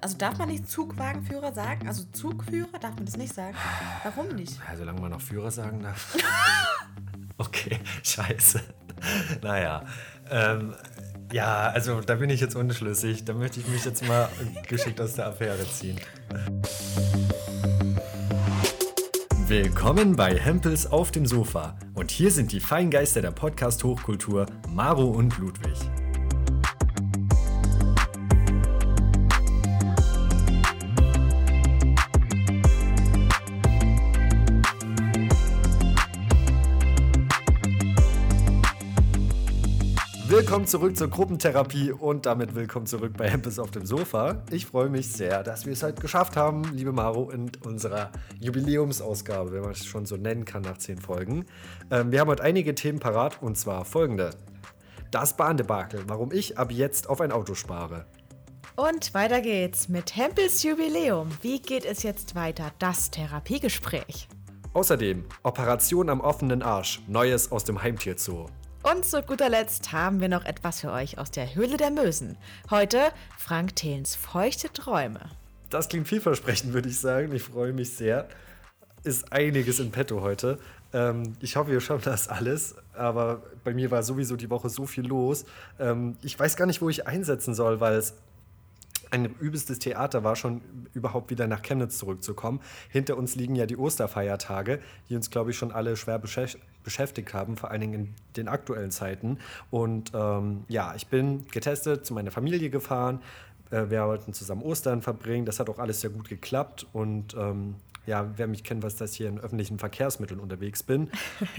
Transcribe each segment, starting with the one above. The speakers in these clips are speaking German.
Also darf man nicht Zugwagenführer sagen? Also Zugführer darf man das nicht sagen? Warum nicht? Ja, solange man noch Führer sagen darf. okay, scheiße. Naja. Ähm, ja, also da bin ich jetzt unschlüssig. Da möchte ich mich jetzt mal geschickt aus der Affäre ziehen. Willkommen bei Hempels auf dem Sofa. Und hier sind die Feingeister der Podcast-Hochkultur, Maro und Ludwig. Willkommen zurück zur Gruppentherapie und damit willkommen zurück bei Hempels auf dem Sofa. Ich freue mich sehr, dass wir es heute geschafft haben, liebe Maro, in unserer Jubiläumsausgabe, wenn man es schon so nennen kann nach zehn Folgen. Ähm, wir haben heute einige Themen parat und zwar folgende. Das Bahndebakel, warum ich ab jetzt auf ein Auto spare. Und weiter geht's mit Hempels Jubiläum. Wie geht es jetzt weiter? Das Therapiegespräch. Außerdem Operation am offenen Arsch, Neues aus dem Heimtierzoo. Und zu guter Letzt haben wir noch etwas für euch aus der Höhle der Mösen. Heute Frank Thelens feuchte Träume. Das klingt vielversprechend, würde ich sagen. Ich freue mich sehr. Ist einiges in petto heute. Ähm, ich hoffe, wir schaffen das alles. Aber bei mir war sowieso die Woche so viel los. Ähm, ich weiß gar nicht, wo ich einsetzen soll, weil es ein übelstes Theater war, schon überhaupt wieder nach Chemnitz zurückzukommen. Hinter uns liegen ja die Osterfeiertage, die uns, glaube ich, schon alle schwer beschäftigt haben, vor allen Dingen in den aktuellen Zeiten. Und ähm, ja, ich bin getestet, zu meiner Familie gefahren. Äh, wir wollten zusammen Ostern verbringen. Das hat auch alles sehr gut geklappt. Und ähm, ja, wer mich kennt, dass ich hier in öffentlichen Verkehrsmitteln unterwegs bin.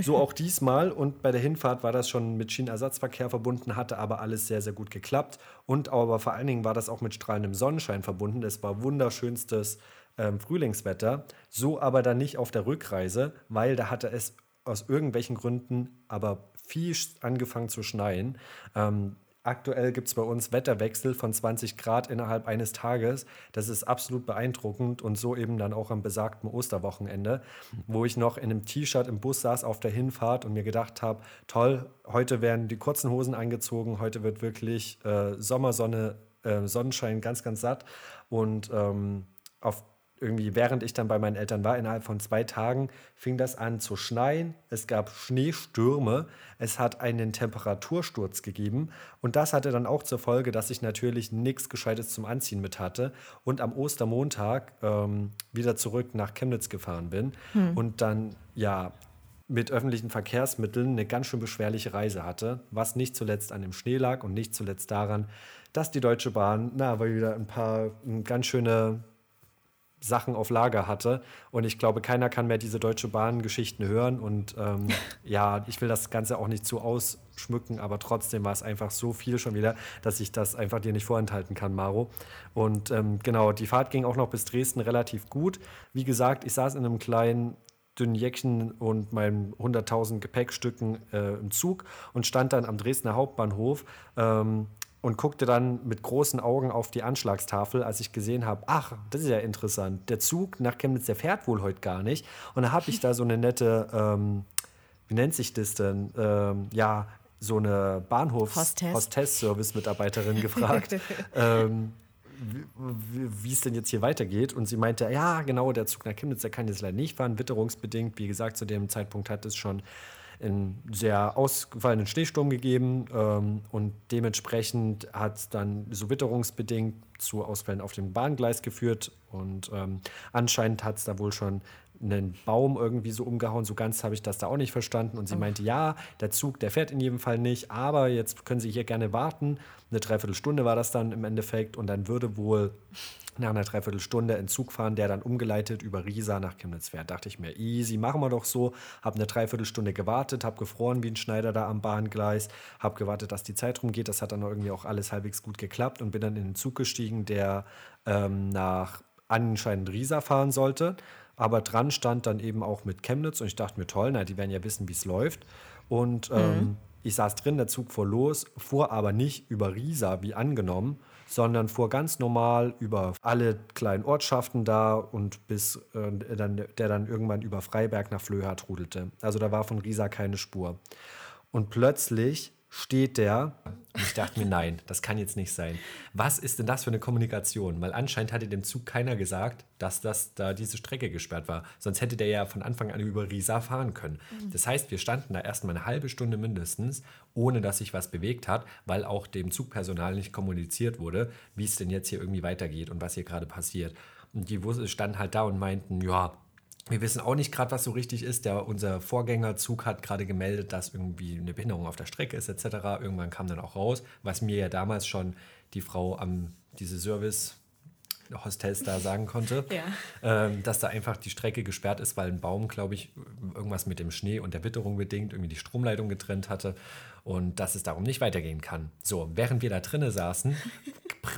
So auch diesmal. Und bei der Hinfahrt war das schon mit Schienenersatzverkehr verbunden, hatte aber alles sehr, sehr gut geklappt. Und aber vor allen Dingen war das auch mit strahlendem Sonnenschein verbunden. Es war wunderschönstes ähm, Frühlingswetter. So aber dann nicht auf der Rückreise, weil da hatte es aus irgendwelchen Gründen aber viel angefangen zu schneien. Ähm, Aktuell gibt es bei uns Wetterwechsel von 20 Grad innerhalb eines Tages. Das ist absolut beeindruckend und so eben dann auch am besagten Osterwochenende, wo ich noch in einem T-Shirt im Bus saß auf der Hinfahrt und mir gedacht habe, toll, heute werden die kurzen Hosen angezogen, heute wird wirklich äh, Sommersonne, äh, Sonnenschein ganz, ganz satt und ähm, auf irgendwie, während ich dann bei meinen Eltern war, innerhalb von zwei Tagen fing das an zu schneien. Es gab Schneestürme. Es hat einen Temperatursturz gegeben. Und das hatte dann auch zur Folge, dass ich natürlich nichts Gescheites zum Anziehen mit hatte und am Ostermontag ähm, wieder zurück nach Chemnitz gefahren bin hm. und dann, ja, mit öffentlichen Verkehrsmitteln eine ganz schön beschwerliche Reise hatte, was nicht zuletzt an dem Schnee lag und nicht zuletzt daran, dass die Deutsche Bahn, na, aber wieder ein paar ganz schöne Sachen auf Lager hatte. Und ich glaube, keiner kann mehr diese Deutsche Bahn-Geschichten hören. Und ähm, ja, ich will das Ganze auch nicht zu ausschmücken, aber trotzdem war es einfach so viel schon wieder, dass ich das einfach dir nicht vorenthalten kann, Maro. Und ähm, genau, die Fahrt ging auch noch bis Dresden relativ gut. Wie gesagt, ich saß in einem kleinen dünnen Jäckchen und meinen 100.000 Gepäckstücken äh, im Zug und stand dann am Dresdner Hauptbahnhof. Ähm, und guckte dann mit großen Augen auf die Anschlagstafel, als ich gesehen habe, ach, das ist ja interessant, der Zug nach Chemnitz, der fährt wohl heute gar nicht. Und da habe ich da so eine nette, ähm, wie nennt sich das denn? Ähm, ja, so eine Bahnhofs-Hostess-Service-Mitarbeiterin gefragt. ähm, wie es denn jetzt hier weitergeht. Und sie meinte, ja, genau, der Zug nach Chemnitz, der kann jetzt leider nicht fahren, witterungsbedingt. Wie gesagt, zu dem Zeitpunkt hat es schon einen sehr ausgefallenen Schneesturm gegeben ähm, und dementsprechend hat es dann so witterungsbedingt zu Ausfällen auf dem Bahngleis geführt und ähm, anscheinend hat es da wohl schon einen Baum irgendwie so umgehauen. So ganz habe ich das da auch nicht verstanden. Und sie meinte, ja, der Zug, der fährt in jedem Fall nicht, aber jetzt können Sie hier gerne warten. Eine Dreiviertelstunde war das dann im Endeffekt und dann würde wohl nach einer Dreiviertelstunde in Zug fahren, der dann umgeleitet über Riesa nach Chemnitz fährt. Dachte ich mir, easy, machen wir doch so. Habe eine Dreiviertelstunde gewartet, habe gefroren wie ein Schneider da am Bahngleis, habe gewartet, dass die Zeit rumgeht. Das hat dann irgendwie auch alles halbwegs gut geklappt und bin dann in den Zug gestiegen, der ähm, nach anscheinend Riesa fahren sollte. Aber dran stand dann eben auch mit Chemnitz und ich dachte mir, toll, na, die werden ja wissen, wie es läuft. Und ähm, mhm. ich saß drin, der Zug fuhr los, fuhr aber nicht über Riesa wie angenommen, sondern fuhr ganz normal über alle kleinen Ortschaften da und bis äh, dann, der dann irgendwann über Freiberg nach Flöha trudelte. Also da war von Riesa keine Spur. Und plötzlich steht der. Und ich dachte mir, nein, das kann jetzt nicht sein. Was ist denn das für eine Kommunikation? Weil anscheinend hatte dem Zug keiner gesagt, dass das da diese Strecke gesperrt war. Sonst hätte der ja von Anfang an über Riesa fahren können. Das heißt, wir standen da erstmal eine halbe Stunde mindestens, ohne dass sich was bewegt hat, weil auch dem Zugpersonal nicht kommuniziert wurde, wie es denn jetzt hier irgendwie weitergeht und was hier gerade passiert. Und die standen halt da und meinten, ja, wir wissen auch nicht gerade, was so richtig ist. Der, unser Vorgängerzug hat gerade gemeldet, dass irgendwie eine Behinderung auf der Strecke ist, etc. Irgendwann kam dann auch raus, was mir ja damals schon die Frau am diese Service Hostels da sagen konnte, Ja. ähm, dass da einfach die Strecke gesperrt ist, weil ein Baum, glaube ich, irgendwas mit dem Schnee und der Witterung bedingt irgendwie die Stromleitung getrennt hatte und dass es darum nicht weitergehen kann. So, während wir da drinnen saßen,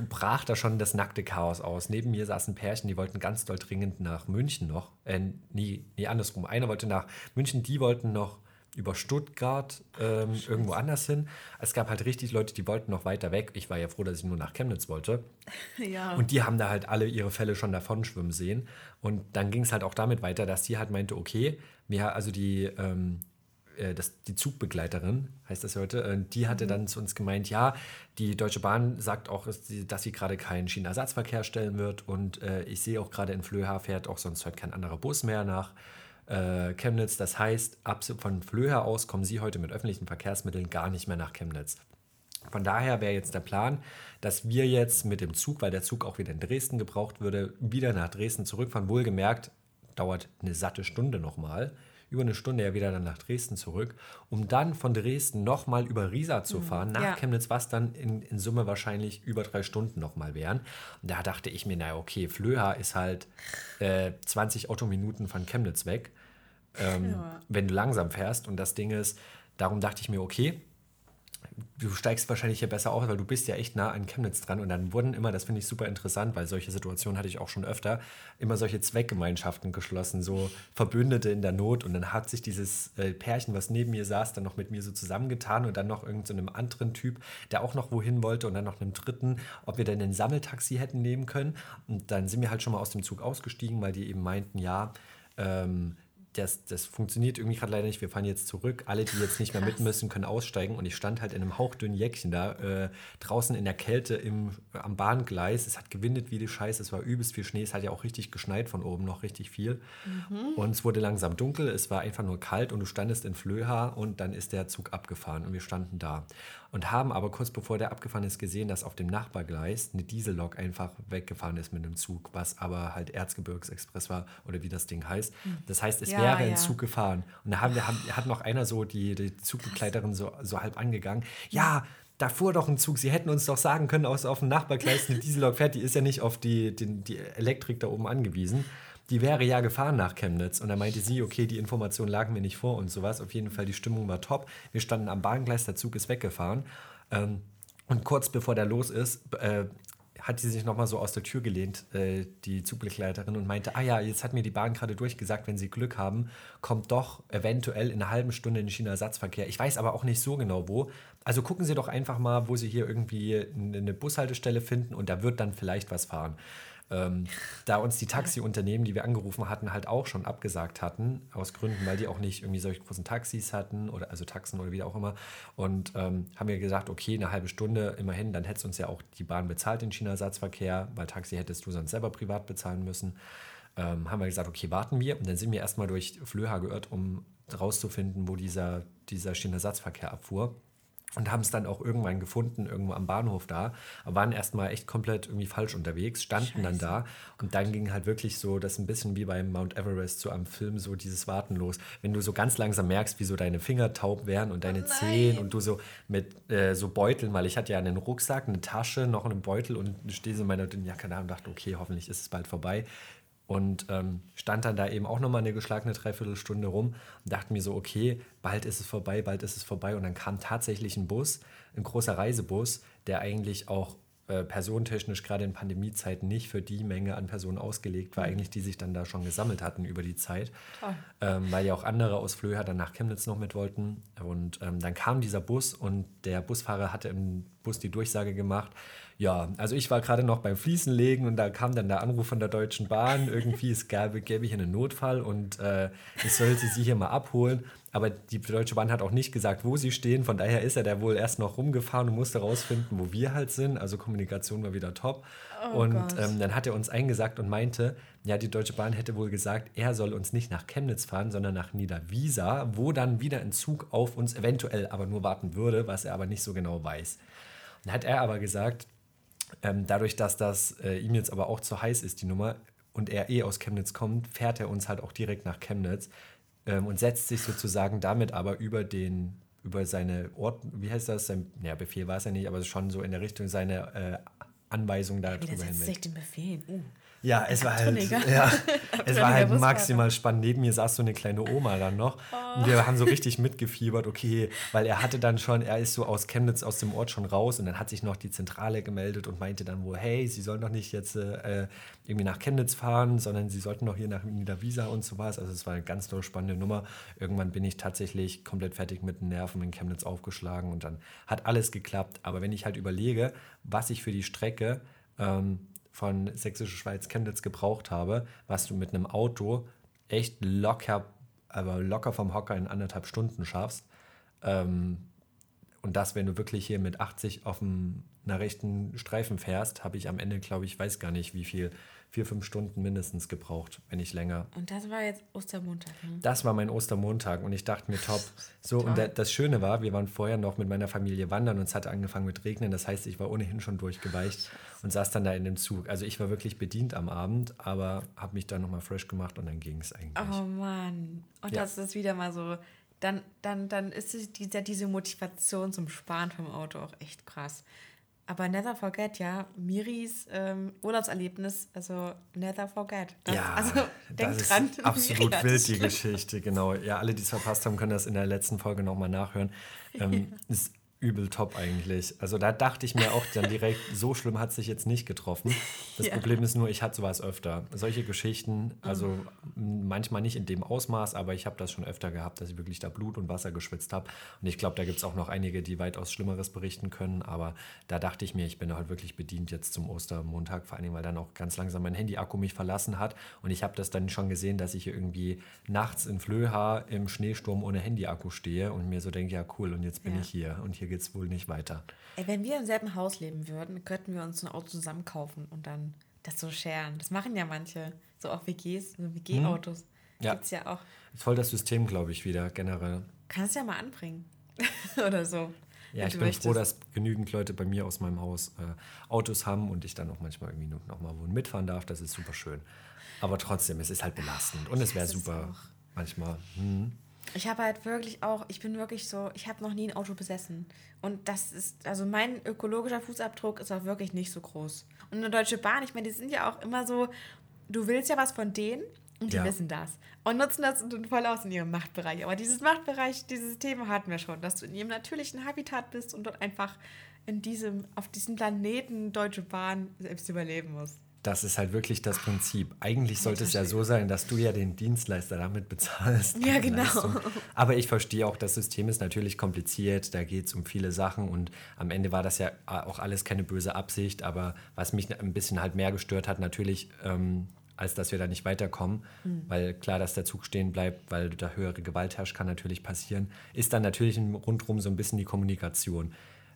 brach da schon das nackte Chaos aus. Neben mir saßen Pärchen, die wollten ganz doll dringend nach München noch. Äh, nie, nie andersrum. Einer wollte nach München, die wollten noch über Stuttgart ähm, irgendwo anders hin. Es gab halt richtig Leute, die wollten noch weiter weg. Ich war ja froh, dass ich nur nach Chemnitz wollte. Ja. Und die haben da halt alle ihre Fälle schon davon schwimmen sehen. Und dann ging es halt auch damit weiter, dass sie halt meinte, okay, mir, also die, ähm, äh, das, die Zugbegleiterin, heißt das heute, äh, die hatte dann zu uns gemeint, ja, die Deutsche Bahn sagt auch, dass sie, dass sie gerade keinen Schienenersatzverkehr stellen wird. Und äh, ich sehe auch gerade in Flöha fährt auch sonst heute kein anderer Bus mehr nach äh, Chemnitz. Das heißt, ab von Flöha aus kommen sie heute mit öffentlichen Verkehrsmitteln gar nicht mehr nach Chemnitz. Von daher wäre jetzt der Plan, dass wir jetzt mit dem Zug, weil der Zug auch wieder in Dresden gebraucht würde, wieder nach Dresden zurückfahren. Wohlgemerkt, dauert eine satte Stunde nochmal. Über eine Stunde ja wieder dann nach Dresden zurück, um dann von Dresden nochmal über Riesa zu fahren, nach ja. Chemnitz, was dann in, in Summe wahrscheinlich über drei Stunden nochmal wären. Und da dachte ich mir, naja, okay, Flöha ist halt äh, 20 Autominuten von Chemnitz weg ähm, Ja. wenn du langsam fährst. Und das Ding ist, darum dachte ich mir, okay, du steigst wahrscheinlich hier besser aus, weil du bist ja echt nah an Chemnitz dran. Und dann wurden immer, das finde ich super interessant, weil solche Situationen hatte ich auch schon öfter, immer solche Zweckgemeinschaften geschlossen, so Verbündete in der Not. Und dann hat sich dieses äh, Pärchen, was neben mir saß, dann noch mit mir so zusammengetan und dann noch irgendeinem so anderen Typ, der auch noch wohin wollte und dann noch einem dritten, ob wir denn ein Sammeltaxi hätten nehmen können. Und dann sind wir halt schon mal aus dem Zug ausgestiegen, weil die eben meinten, ja, ähm, das, das funktioniert irgendwie gerade leider nicht. Wir fahren jetzt zurück. Alle, die jetzt nicht mehr mit müssen, können aussteigen. Und ich stand halt in einem hauchdünnen Jäckchen da, äh, draußen in der Kälte im, am Bahngleis. Es hat gewindet wie die Scheiße. Es war übelst viel Schnee. Es hat ja auch richtig geschneit von oben, noch richtig viel. Und es wurde langsam dunkel. Es war einfach nur kalt und du standest in Flöha und dann ist der Zug abgefahren und wir standen da. Und haben aber kurz bevor der abgefahren ist gesehen, dass auf dem Nachbargleis eine Diesellok einfach weggefahren ist mit einem Zug, was aber halt Erzgebirgsexpress war oder wie das Ding heißt. Das heißt, es Ja, wäre ein ja. Zug gefahren. Und da haben wir, haben, hat noch einer so, die, die Zugbegleiterin so, so halb angegangen. Ja, da fuhr doch ein Zug. Sie hätten uns doch sagen können, aus auf dem Nachbargleis eine Diesellok fährt. Die ist ja nicht auf die, die, die Elektrik da oben angewiesen. Die wäre ja gefahren nach Chemnitz. Und da meinte sie, okay, die Information lagen mir nicht vor und sowas. Auf jeden Fall, die Stimmung war top. Wir standen am Bahngleis, der Zug ist weggefahren. Ähm, und kurz bevor der los ist, äh, hat sie sich nochmal so aus der Tür gelehnt, äh, die Zugbegleiterin, und meinte, ah ja, jetzt hat mir die Bahn gerade durchgesagt, wenn Sie Glück haben, kommt doch eventuell in einer halben Stunde ein Schienenersatzverkehr. Ich weiß aber auch nicht so genau wo. Also gucken Sie doch einfach mal, wo Sie hier irgendwie eine Bushaltestelle finden und da wird dann vielleicht was fahren. Ähm, da uns die Taxiunternehmen, die wir angerufen hatten, halt auch schon abgesagt hatten, aus Gründen, weil die auch nicht irgendwie solche großen Taxis hatten oder also Taxen oder wie auch immer. Und ähm, haben wir gesagt, okay, eine halbe Stunde immerhin, dann hättest uns ja auch die Bahn bezahlt, den Schienenersatzverkehr, weil Taxi hättest du sonst selber privat bezahlen müssen. Ähm, haben wir gesagt, okay, warten wir. Und dann sind wir erstmal durch Flöha geirrt, um rauszufinden, wo dieser, dieser Schienenersatzverkehr abfuhr und haben es dann auch irgendwann gefunden, irgendwo am Bahnhof da, aber waren erstmal echt komplett irgendwie falsch unterwegs, standen dann da und dann ging halt wirklich so, das ist ein bisschen wie beim Mount Everest, so am Film, so dieses Warten los. Wenn du so ganz langsam merkst, wie so deine Finger taub werden und deine Zehen und du so mit äh, so Beuteln, weil ich hatte ja einen Rucksack, eine Tasche, noch einen Beutel und stehe so in meiner dünnen Jacke da und dachte, okay, hoffentlich ist es bald vorbei. Und ähm, stand dann da eben auch nochmal eine geschlagene Dreiviertelstunde rum und dachte mir so, okay, bald ist es vorbei, bald ist es vorbei. Und dann kam tatsächlich ein Bus, ein großer Reisebus, der eigentlich auch äh, personentechnisch gerade in Pandemiezeiten nicht für die Menge an Personen ausgelegt war, eigentlich, die sich dann da schon gesammelt hatten über die Zeit. Ähm, weil ja auch andere aus Flöha dann nach Chemnitz noch mit wollten. Und ähm, dann kam dieser Bus und der Busfahrer hatte im Bus die Durchsage gemacht, Ja, also ich war gerade noch beim Fliesenlegen und da kam dann der Anruf von der Deutschen Bahn. Irgendwie, es gäbe, gäbe hier einen Notfall und äh, ich sollte sie hier mal abholen. Aber die Deutsche Bahn hat auch nicht gesagt, wo sie stehen. Von daher ist er da wohl erst noch rumgefahren und musste rausfinden, wo wir halt sind. Also Kommunikation war wieder top. Oh und ähm, dann hat er uns eingesagt und meinte, ja, die Deutsche Bahn hätte wohl gesagt, er soll uns nicht nach Chemnitz fahren, sondern nach Niederwiesa, wo dann wieder ein Zug auf uns eventuell aber nur warten würde, was er aber nicht so genau weiß. Dann hat er aber gesagt, ähm, dadurch, dass das äh, ihm jetzt aber auch zu heiß ist, die Nummer, und er eh aus Chemnitz kommt, fährt er uns halt auch direkt nach Chemnitz ähm, und setzt sich sozusagen damit aber über den über seine Ort, wie heißt das? Sein ja, Befehl war es ja nicht, aber schon so in der Richtung seine äh, Anweisung darüber hinweg. Wie sich den Befehl? Uh. Ja, es war halt, ja, es war halt maximal spannend. Neben mir saß so eine kleine Oma dann noch. Oh. Wir haben so richtig mitgefiebert, okay, weil er hatte dann schon, er ist so aus Chemnitz, aus dem Ort schon raus und dann hat sich noch die Zentrale gemeldet und meinte dann wohl, hey, sie sollen doch nicht jetzt äh, irgendwie nach Chemnitz fahren, sondern sie sollten doch hier nach Niederwiesa und so was. Also es war eine ganz tolle spannende Nummer. Irgendwann bin ich tatsächlich komplett fertig mit den Nerven in Chemnitz aufgeschlagen und dann hat alles geklappt. Aber wenn ich halt überlege, was ich für die Strecke ähm, von Sächsische Schweiz Chemnitz gebraucht habe, was du mit einem Auto echt locker, aber locker vom Hocker in anderthalb Stunden schaffst. Ähm, und das, wenn du wirklich hier mit 80 auf einer rechten Streifen fährst, habe ich am Ende, glaube ich, weiß gar nicht, wie viel vier, fünf Stunden mindestens gebraucht, wenn nicht länger. Und das war jetzt Ostermontag, ne? Das war mein Ostermontag und ich dachte mir, top. So, Toll. und das Schöne war, wir waren vorher noch mit meiner Familie wandern und es hatte angefangen mit Regnen. Das heißt, ich war ohnehin schon durchgeweicht und saß dann da in dem Zug. Also ich war wirklich bedient am Abend, aber habe mich dann nochmal fresh gemacht und dann ging es eigentlich. Oh Mann. Und ja. das ist wieder mal so dann, dann, dann ist diese, diese Motivation zum Sparen vom Auto auch echt krass. Aber never forget, ja, Miris ähm, Urlaubserlebnis, also never forget. Das, ja, also denk das dran. Ist absolut wild, die Geschichte, genau. Ja, alle, die es verpasst haben, können das in der letzten Folge nochmal nachhören. Ähm, ist übel top eigentlich. Also da dachte ich mir auch dann direkt, so schlimm hat es sich jetzt nicht getroffen. Das ja. Problem ist nur, ich hatte sowas öfter. Solche Geschichten, also mhm. manchmal nicht in dem Ausmaß, aber ich habe das schon öfter gehabt, dass ich wirklich da Blut und Wasser geschwitzt habe. Und ich glaube, da gibt es auch noch einige, die weitaus Schlimmeres berichten können. Aber da dachte ich mir, ich bin halt wirklich bedient jetzt zum Ostermontag, vor allem, weil dann auch ganz langsam mein Handy-Akku mich verlassen hat. Und ich habe das dann schon gesehen, dass ich hier irgendwie nachts in Flöha im Schneesturm ohne Handy-Akku stehe und mir so denke, ja cool, und jetzt bin ja. ich hier und hier geht es wohl nicht weiter. Ey, wenn wir im selben Haus leben würden, könnten wir uns ein Auto zusammen kaufen und dann das so scheren. Das machen ja manche, so auch WGs, so WG-Autos. Hm. Ja. Gibt's ja auch. Voll das System, glaube ich, wieder generell. Kannst ja mal anbringen. Oder so. Ja, ich bin möchtest. froh, dass genügend Leute bei mir aus meinem Haus äh, Autos haben und ich dann auch manchmal irgendwie noch mal wo mitfahren darf. Das ist super schön. Aber trotzdem, es ist halt belastend und es wäre super manchmal. Hm. Ich habe halt wirklich auch, ich bin wirklich so, ich habe noch nie ein Auto besessen. Und das ist, also mein ökologischer Fußabdruck ist auch wirklich nicht so groß. Und eine Deutsche Bahn, ich meine, die sind ja auch immer so, du willst ja was von denen und die ja. wissen das. Und nutzen das voll aus in ihrem Machtbereich. Aber dieses Machtbereich, dieses Thema hatten wir schon, dass du in ihrem natürlichen Habitat bist und dort einfach in diesem, auf diesem Planeten Deutsche Bahn selbst überleben musst das ist halt wirklich das Prinzip. Eigentlich sollte es ja so sein, dass du ja den Dienstleister damit bezahlst. Ja, genau. Leistung. Aber ich verstehe auch, das System ist natürlich kompliziert, da geht es um viele Sachen und am Ende war das ja auch alles keine böse Absicht, aber was mich ein bisschen halt mehr gestört hat, natürlich, ähm, als dass wir da nicht weiterkommen, mhm. weil klar, dass der Zug stehen bleibt, weil da höhere Gewalt herrscht, kann natürlich passieren, ist dann natürlich rundherum so ein bisschen die Kommunikation.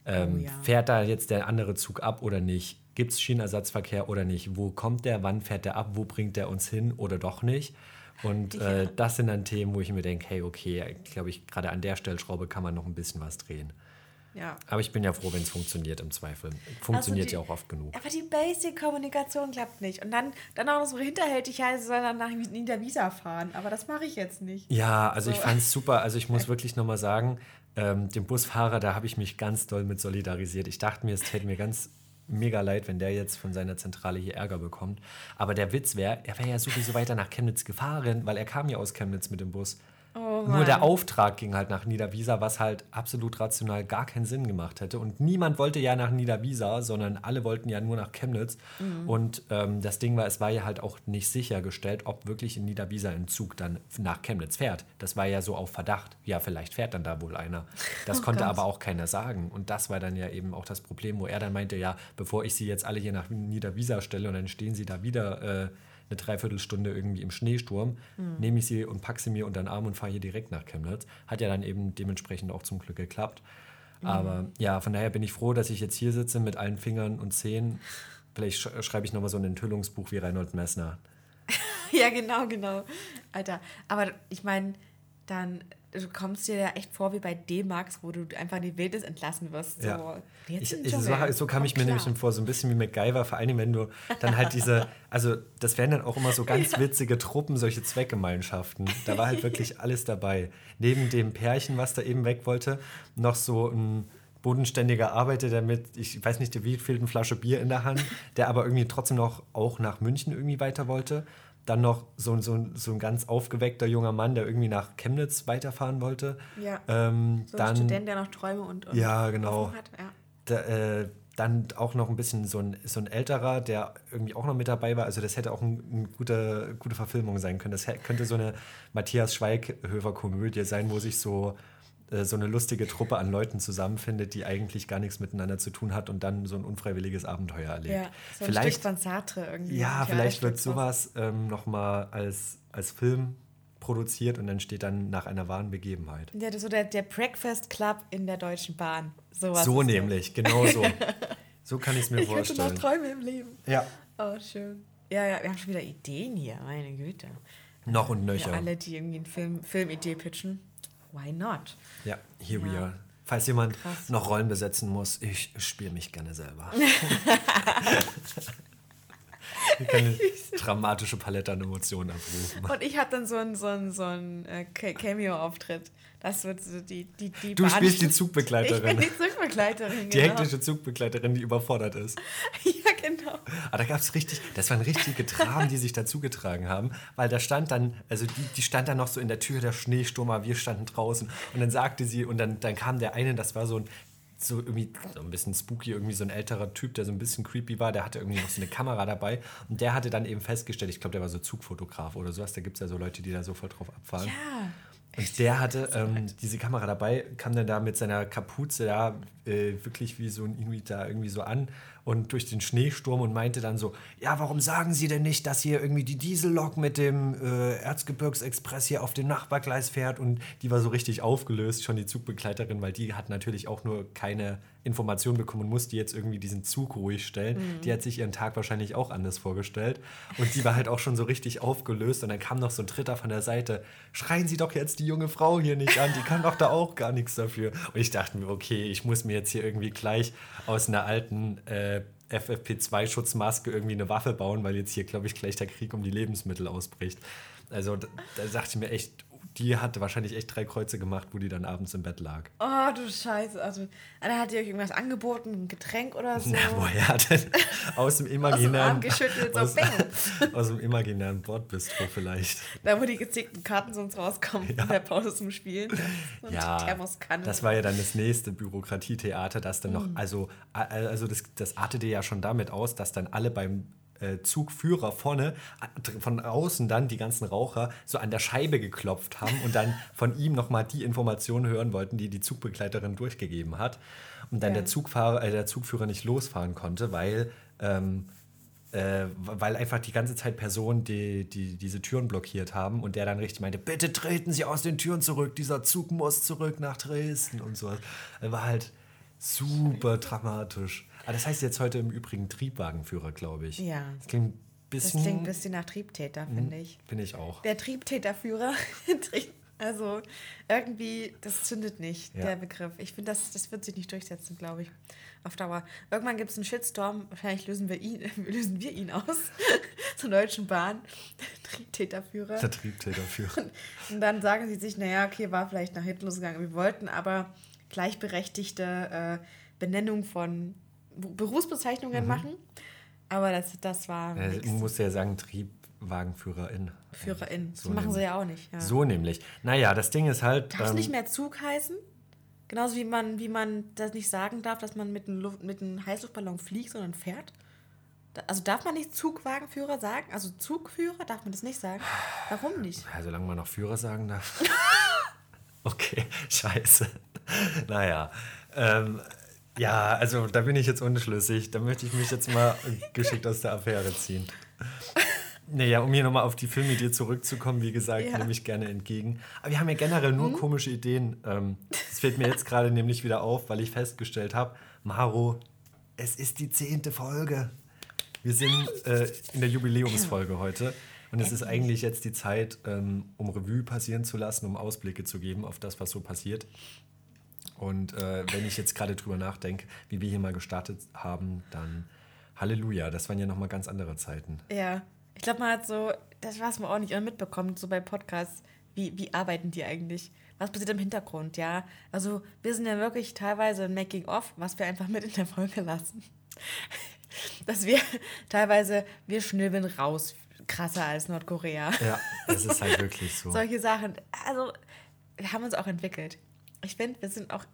Ähm, oh, ja. Fährt da jetzt der andere Zug ab oder nicht? Gibt es Schienenersatzverkehr oder nicht? Wo kommt der? Wann fährt der ab? Wo bringt der uns hin oder doch nicht? Und ja. äh, das sind dann Themen, wo ich mir denke, hey, okay, glaube ich, gerade an der Stellschraube kann man noch ein bisschen was drehen. Ja. Aber ich bin ja froh, wenn es funktioniert im Zweifel. Funktioniert also die, ja auch oft genug. Aber die Basic-Kommunikation klappt nicht. Und dann, dann auch noch so hinterhältig heißt, soll dann nach Niederwiesa fahren. Aber das mache ich jetzt nicht. Ja, also so. ich fand es super. Also ich muss wirklich nochmal sagen, ähm, dem Busfahrer, da habe ich mich ganz doll mit solidarisiert. Ich dachte mir, es täte mir ganz mega leid, wenn der jetzt von seiner Zentrale hier Ärger bekommt. Aber der Witz wäre, er wäre ja sowieso weiter nach Chemnitz gefahren, weil er kam ja aus Chemnitz mit dem Bus. Oh Nur der Auftrag ging halt nach Niederwiesa, was halt absolut rational gar keinen Sinn gemacht hätte. Und niemand wollte ja nach Niederwiesa, sondern alle wollten ja nur nach Chemnitz. Mhm. Und ähm, das Ding war, es war ja halt auch nicht sichergestellt, ob wirklich in Niederwiesa ein Zug dann nach Chemnitz fährt. Das war ja so auf Verdacht. Ja, vielleicht fährt dann da wohl einer. Das Oh konnte Gott. aber auch keiner sagen. Und das war dann ja eben auch das Problem, wo er dann meinte, ja, bevor ich sie jetzt alle hier nach Niederwiesa stelle und dann stehen sie da wieder äh, eine Dreiviertelstunde irgendwie im Schneesturm, Hm. nehme ich sie und packe sie mir unter den Arm und fahre hier direkt nach Chemnitz. Hat ja dann eben dementsprechend auch zum Glück geklappt. Hm. Aber ja, von daher bin ich froh, dass ich jetzt hier sitze mit allen Fingern und Zehen. Vielleicht sch schreibe ich nochmal so ein Enthüllungsbuch wie Reinhold Messner. Ja, genau, genau. Alter, aber ich meine, dann du kommst dir ja echt vor wie bei D-Max, wo du einfach in die Wildnis entlassen wirst. So, Ja. jetzt Ich, ich, so, so kam ich mir klar. nämlich vor, so ein bisschen wie MacGyver, vor allem wenn du dann halt diese, also das wären dann auch immer so ganz witzige Truppen, solche Zweckgemeinschaften. Da war halt wirklich alles dabei. Neben dem Pärchen, was da eben weg wollte, noch so ein bodenständiger Arbeiter, der mit, ich weiß nicht, wie viel eine Flasche Bier in der Hand, der aber irgendwie trotzdem noch auch nach München irgendwie weiter wollte. Dann noch so, so, so ein ganz aufgeweckter junger Mann, der irgendwie nach Chemnitz weiterfahren wollte. Ja. Ähm, So ein dann, Student, der noch Träume und, und Ja, genau. Hat. Ja. da, äh, dann auch noch ein bisschen so ein, so ein älterer, der irgendwie auch noch mit dabei war. Also das hätte auch ein, eine gute, gute Verfilmung sein können. Das könnte so eine Matthias Schweighöfer-Komödie sein, wo sich so, so eine lustige Truppe an Leuten zusammenfindet, die eigentlich gar nichts miteinander zu tun hat und dann so ein unfreiwilliges Abenteuer erlebt. ja, so ein vielleicht, Stück von Sartre irgendwie. ja, vielleicht wird sowas ähm, nochmal als, als Film produziert und dann steht dann nach einer wahren Begebenheit. Ja, das ist so der, der Breakfast Club in der Deutschen Bahn. Sowas so ist das. nämlich, genau so. so kann ich es mir Ich hätte noch vorstellen. Träume im Leben. Ja. Oh, schön. Ja, ja, wir haben schon wieder Ideen hier, meine Güte. Noch und nöcher. alle, die irgendwie eine Film, Filmidee pitchen. Why not? Ja, here we Ja. are. Falls jemand Krass. noch Rollen besetzen muss, ich spiele mich gerne selber. ich kann eine dramatische Palette an Emotionen abrufen. Und ich habe dann so einen so einen, so einen, äh, Ca- Cameo-Auftritt. Das wird so die, die, die Du Bahn- spielst die Ich Zugbegleiterin. bin die Zugbegleiterin, Die genau. hektische Zugbegleiterin, die überfordert ist. Ja, genau. Aber da gab es richtig, das waren richtige Dramen, die sich dazu getragen haben, weil da stand dann, also die, die stand dann noch so in der Tür der Schneesturm, aber wir standen draußen und dann sagte sie, und dann, dann kam der eine, das war so ein, so irgendwie so ein bisschen spooky, irgendwie so ein älterer Typ, der so ein bisschen creepy war, der hatte irgendwie noch so eine Kamera dabei und der hatte dann eben festgestellt, ich glaube, der war so Zugfotograf oder sowas, da gibt es ja so Leute, die da sofort drauf abfahren. Ja. Und der hatte ähm, diese Kamera dabei, kam dann da mit seiner Kapuze da äh, wirklich wie so ein Inuit da irgendwie so an und durch den Schneesturm und meinte dann so, ja, warum sagen Sie denn nicht, dass hier irgendwie die Diesellok mit dem äh, Erzgebirgsexpress hier auf dem Nachbargleis fährt? Und die war so richtig aufgelöst, schon die Zugbegleiterin, weil die hat natürlich auch nur keine Information bekommen und musste jetzt irgendwie diesen Zug ruhig stellen. Die hat sich ihren Tag wahrscheinlich auch anders vorgestellt und die war halt auch schon so richtig aufgelöst und dann kam noch so ein Dritter von der Seite, schreien Sie doch jetzt die junge Frau hier nicht an, die kann doch da auch gar nichts dafür. Und ich dachte mir, okay, ich muss mir jetzt hier irgendwie gleich aus einer alten äh, FFP2-Schutzmaske irgendwie eine Waffe bauen, weil jetzt hier, glaube ich, gleich der Krieg um die Lebensmittel ausbricht. Also da, da dachte ich mir echt, die hatte wahrscheinlich echt drei Kreuze gemacht, wo die dann abends im Bett lag. Oh, du Scheiße. Also, einer hat dir irgendwas angeboten, ein Getränk oder so. Na, woher denn? Aus dem imaginären, geschüttelt, so aus, aus dem imaginären Bordbistro vielleicht. Da, wo die gezickten Karten sonst rauskommen in der Pause zum Spielen. Und Ja, Thermoskanne. das war ja dann das nächste Bürokratietheater, das dann noch, also, also das, das artete ja schon damit aus, dass dann alle beim Zugführer vorne, a- von außen dann die ganzen Raucher so an der Scheibe geklopft haben und dann von ihm nochmal die Informationen hören wollten, die die Zugbegleiterin durchgegeben hat. Und dann Ja. der, Zugfahrer, äh, der Zugführer nicht losfahren konnte, weil ähm, äh, weil einfach die ganze Zeit Personen die, die diese Türen blockiert haben und der dann richtig meinte, bitte treten Sie aus den Türen zurück, dieser Zug muss zurück nach Dresden und so. Er war halt super dramatisch. Aber das heißt jetzt heute im Übrigen Triebwagenführer, glaube ich. Ja. Das klingt ein Das bisschen... klingt ein bisschen nach Triebtäter, finde ich. Finde ich auch. Der Triebtäterführer. also irgendwie, das zündet nicht, Ja. der Begriff. Ich finde, das, das wird sich nicht durchsetzen, glaube ich, auf Dauer. Irgendwann gibt es einen Shitstorm, wahrscheinlich lösen wir ihn, lösen wir ihn aus zur Deutschen Bahn. Triebtäterführer. Der Triebtäterführer. Und dann sagen sie sich, naja, okay, war vielleicht nach hinten losgegangen. Wir wollten aber gleichberechtigte äh, Benennung von Berufsbezeichnungen machen. Aber das, das war Mhm. Ja, ich muss ja sagen, Trieb, Zugwagenführerin. Führerin. So das machen sie ja auch nicht. Ja. So nämlich. Naja, das Ding ist halt. Darf es ähm, nicht mehr Zug heißen? Genauso wie man, wie man das nicht sagen darf, dass man mit einem, Luft, mit einem Heißluftballon fliegt, sondern fährt. Also darf man nicht Zugwagenführer sagen? Also Zugführer darf man das nicht sagen? Warum nicht? Ja, solange man noch Führer sagen darf. okay, scheiße. Naja. Ähm, ja, also da bin ich jetzt unschlüssig. Da möchte ich mich jetzt mal geschickt aus der Affäre ziehen. Naja, um hier nochmal auf die Filmidee zurückzukommen, wie gesagt, Ja. nehme ich gerne entgegen. Aber wir haben ja generell nur komische Ideen. Ähm, Das fällt mir jetzt gerade nämlich wieder auf, weil ich festgestellt habe, Maro, es ist die zehnte Folge. Wir sind äh, in der Jubiläumsfolge heute. Und es ist eigentlich jetzt die Zeit, ähm, um Revue passieren zu lassen, um Ausblicke zu geben auf das, was so passiert. Und äh, wenn ich jetzt gerade drüber nachdenke, wie wir hier mal gestartet haben, dann Halleluja, das waren ja nochmal ganz andere Zeiten. Ja. Ich glaube, man hat so, das was man auch nicht immer mitbekommt, so bei Podcasts, wie, wie arbeiten die eigentlich? Was passiert im Hintergrund, ja? Also, wir sind ja wirklich teilweise ein Making-of, was wir einfach mit in der Folge lassen. Dass wir teilweise, wir schnübeln raus, krasser als Nordkorea. Ja, das ist halt wirklich so. Solche Sachen. Also, wir haben uns auch entwickelt. Ich finde, wir sind auch,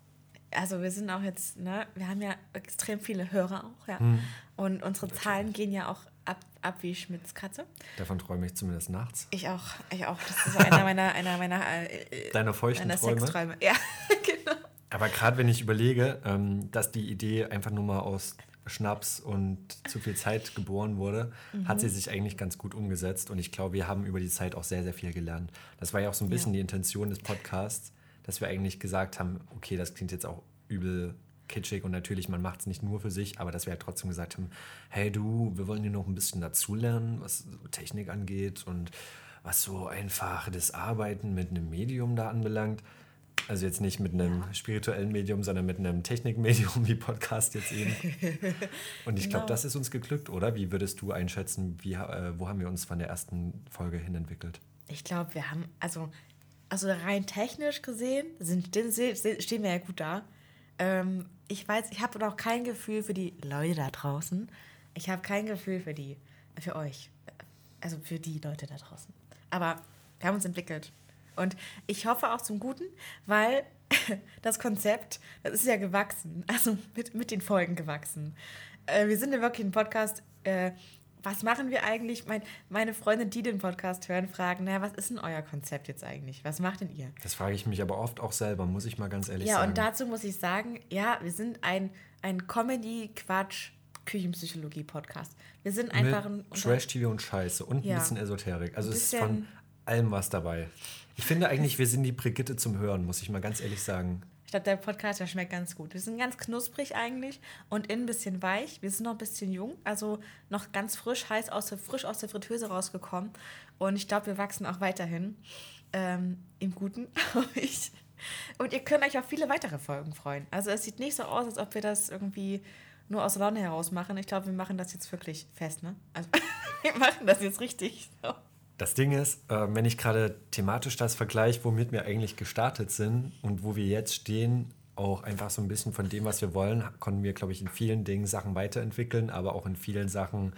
also wir sind auch jetzt, ne, wir haben ja extrem viele Hörer auch, ja. Hm. Und unsere Zahlen gehen ja auch ab, ab wie Schmitz Katze. Davon träume ich zumindest nachts. Ich auch, ich auch. Das ist einer meiner, einer meiner, äh, Deine feuchten meiner Träume. Sexträume. Ja, genau. Aber gerade wenn ich überlege, ähm, dass die Idee einfach nur mal aus Schnaps und zu viel Zeit geboren wurde, hat sie sich eigentlich ganz gut umgesetzt. Und ich glaube, wir haben über die Zeit auch sehr, sehr viel gelernt. Das war ja auch so ein bisschen Ja. die Intention des Podcasts, dass wir eigentlich gesagt haben, okay, das klingt jetzt auch übel kitschig und natürlich, man macht es nicht nur für sich, aber dass wir halt trotzdem gesagt haben, hey du, wir wollen hier noch ein bisschen dazulernen, was Technik angeht und was so einfach das Arbeiten mit einem Medium da anbelangt. Also jetzt nicht mit einem spirituellen Medium, sondern mit einem Technikmedium wie Podcast jetzt eben. Und ich glaube, Genau. das ist uns geglückt, oder? Wie würdest du einschätzen, wie, äh, wo haben wir uns von der ersten Folge hin entwickelt? Ich glaube, wir haben, also, also rein technisch gesehen, sind, stehen wir ja gut da. Ähm, ich weiß, ich habe noch kein Gefühl für die Leute da draußen. Ich habe kein Gefühl für die, für euch. Also für die Leute da draußen. Aber wir haben uns entwickelt. Und ich hoffe auch zum Guten, weil das Konzept, das ist ja gewachsen. Also mit, mit den Folgen gewachsen. Äh, wir sind ja wirklich ein Podcast. Äh, was machen wir eigentlich? Mein, meine Freunde, die den Podcast hören, fragen, naja, was ist denn euer Konzept jetzt eigentlich? Was macht denn ihr? Das frage ich mich aber oft auch selber, muss ich mal ganz ehrlich Ja, sagen. und dazu muss ich sagen, ja, wir sind ein, ein Comedy-Quatsch-Küchenpsychologie-Podcast. Wir sind einfach ein... Trash-TV und Scheiße und Ja. ein bisschen Esoterik. Also es ist von allem was dabei. Ich finde eigentlich, wir sind die Brigitte zum Hören, muss ich mal ganz ehrlich sagen. Ich glaube, der Podcast, der schmeckt ganz gut. Wir sind ganz knusprig eigentlich und innen ein bisschen weich. Wir sind noch ein bisschen jung, also noch ganz frisch, heiß aus der, frisch aus der Fritteuse rausgekommen. Und ich glaube, wir wachsen auch weiterhin. Ähm, Im Guten, glaube ich. Und ihr könnt euch auf viele weitere Folgen freuen. Also es sieht nicht so aus, als ob wir das irgendwie nur aus Laune heraus machen. Ich glaube, wir machen das jetzt wirklich fest, ne? Also wir machen das jetzt richtig. So. Das Ding ist, äh, wenn ich gerade thematisch das vergleiche, womit wir eigentlich gestartet sind und wo wir jetzt stehen, auch einfach so ein bisschen von dem, was wir wollen, konnten wir, glaube ich, in vielen Dingen Sachen weiterentwickeln, aber auch in vielen Sachen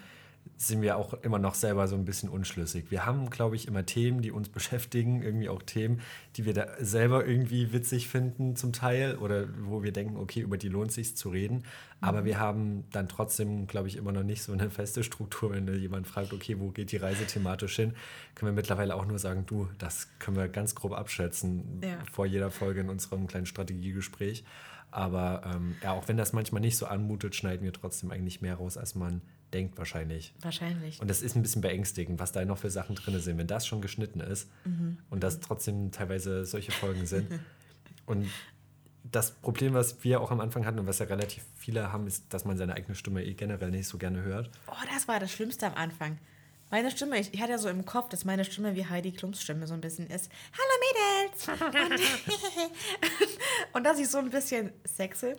sind wir auch immer noch selber so ein bisschen unschlüssig. Wir haben, glaube ich, immer Themen, die uns beschäftigen, irgendwie auch Themen, die wir da selber irgendwie witzig finden zum Teil oder wo wir denken, okay, über die lohnt sich zu reden. Aber wir haben dann trotzdem, glaube ich, immer noch nicht so eine feste Struktur, wenn jemand fragt, okay, wo geht die Reise thematisch hin, können wir mittlerweile auch nur sagen, du, das können wir ganz grob abschätzen Ja. vor jeder Folge in unserem kleinen Strategiegespräch. Aber ähm, ja, auch wenn das manchmal nicht so anmutet, schneiden wir trotzdem eigentlich mehr raus, als man denkt wahrscheinlich. Wahrscheinlich. Und das ist ein bisschen beängstigend, was da noch für Sachen drin sind, wenn das schon geschnitten ist und das trotzdem teilweise solche Folgen sind. und das Problem, was wir auch am Anfang hatten und was ja relativ viele haben, ist, dass man seine eigene Stimme eh generell nicht so gerne hört. Oh, das war das Schlimmste am Anfang. Meine Stimme, ich, ich hatte ja so im Kopf, dass meine Stimme wie Heidi Klums Stimme so ein bisschen ist. Hallo Mädels! Und, und dass ich so ein bisschen sexe,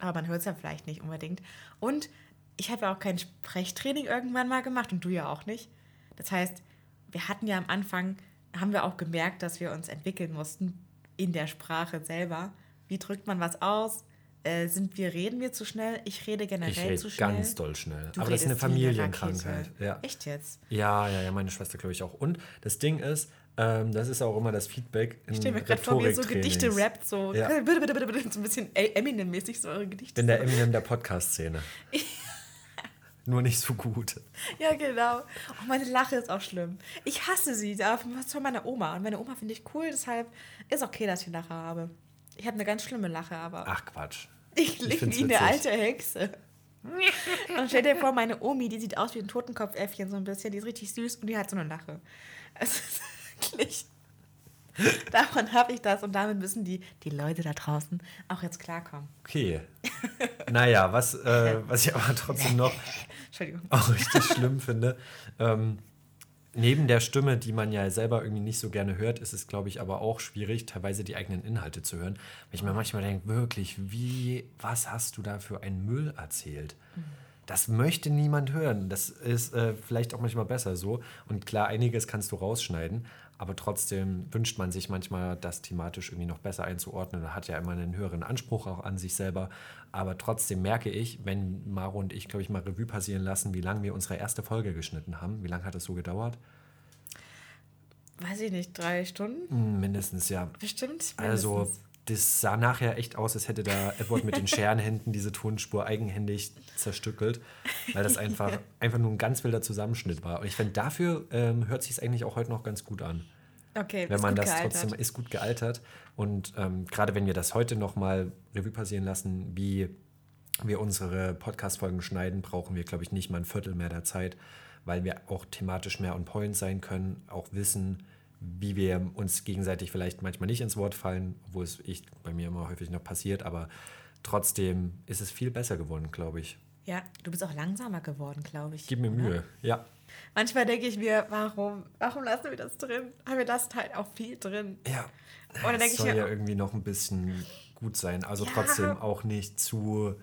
aber man hört es ja vielleicht nicht unbedingt. Und ich habe ja auch kein Sprechtraining irgendwann mal gemacht und du ja auch nicht. Das heißt, wir hatten ja am Anfang, haben wir auch gemerkt, dass wir uns entwickeln mussten in der Sprache selber. Wie drückt man was aus? Äh, sind wir, reden wir zu schnell? Ich rede generell Ich rede zu schnell. ganz doll schnell. Du Aber das ist eine Familienkrankheit. Ja. Echt jetzt? ja, ja, ja, meine Schwester glaube ich auch. Und das Ding ist, ähm, das ist auch immer das Feedback in Ich stelle mir gerade vor, wie ihr so Gedichte rappt, so, Ja. bitte, bitte, bitte, bitte, so ein bisschen Eminem-mäßig so eure Gedichte. bin der Eminem der Podcast-Szene. Nur nicht so gut. Ja, genau. Oh, meine Lache ist auch schlimm. Ich hasse sie, was von meiner Oma. Und meine Oma finde ich cool, deshalb ist okay, dass ich eine Lache habe. Ich habe eine ganz schlimme Lache, aber Ach Quatsch. ich find's wie eine alte Hexe. Und stell dir vor, meine Omi, die sieht aus wie ein Totenkopfäffchen so ein bisschen, die ist richtig süß und die hat so eine Lache. Es ist wirklich... Davon habe ich das und damit müssen die, die Leute da draußen auch jetzt klarkommen. Okay. Naja, was, äh, was ich aber trotzdem noch auch richtig schlimm finde, ähm, neben der Stimme, die man ja selber irgendwie nicht so gerne hört, ist es, glaube ich, aber auch schwierig, teilweise die eigenen Inhalte zu hören. Weil ich mir manchmal denke, wirklich, wie, was hast du da für einen Müll erzählt? Das möchte niemand hören. Das ist äh, vielleicht auch manchmal besser so. Und klar, einiges kannst du rausschneiden, aber trotzdem wünscht man sich manchmal, das thematisch irgendwie noch besser einzuordnen. Da hat ja immer einen höheren Anspruch auch an sich selber. Aber trotzdem merke ich, wenn Maro und ich, glaube ich, mal Revue passieren lassen, wie lange wir unsere erste Folge geschnitten haben. Wie lange hat das so gedauert? Weiß ich nicht, drei Stunden? Hm, mindestens, ja. Bestimmt. Also, mindestens. das sah nachher echt aus, als hätte da Edward mit den Scherenhänden diese Tonspur eigenhändig zerstückelt, weil das einfach, einfach nur ein ganz wilder Zusammenschnitt war. Und ich finde, dafür ähm, hört sich es eigentlich auch heute noch ganz gut an. Okay, wenn man das gealtert. trotzdem ist gut gealtert und ähm, gerade wenn wir das heute noch mal Revue passieren lassen, wie wir unsere Podcast-Folgen schneiden, brauchen wir glaube ich nicht mal ein Viertel mehr der Zeit, weil wir auch thematisch mehr on point sein können, auch wissen, wie wir uns gegenseitig vielleicht manchmal nicht ins Wort fallen, wo es ich bei mir immer häufig noch passiert, aber trotzdem ist es viel besser geworden, glaube ich. Ja, du bist auch langsamer geworden, glaube ich. Gib mir Mühe, ja. Manchmal denke ich mir, warum, warum lassen wir das drin? Haben wir das halt auch viel drin? Ja. Oder denke es ich soll mir, ja irgendwie noch ein bisschen gut sein, also Ja. trotzdem auch nicht zu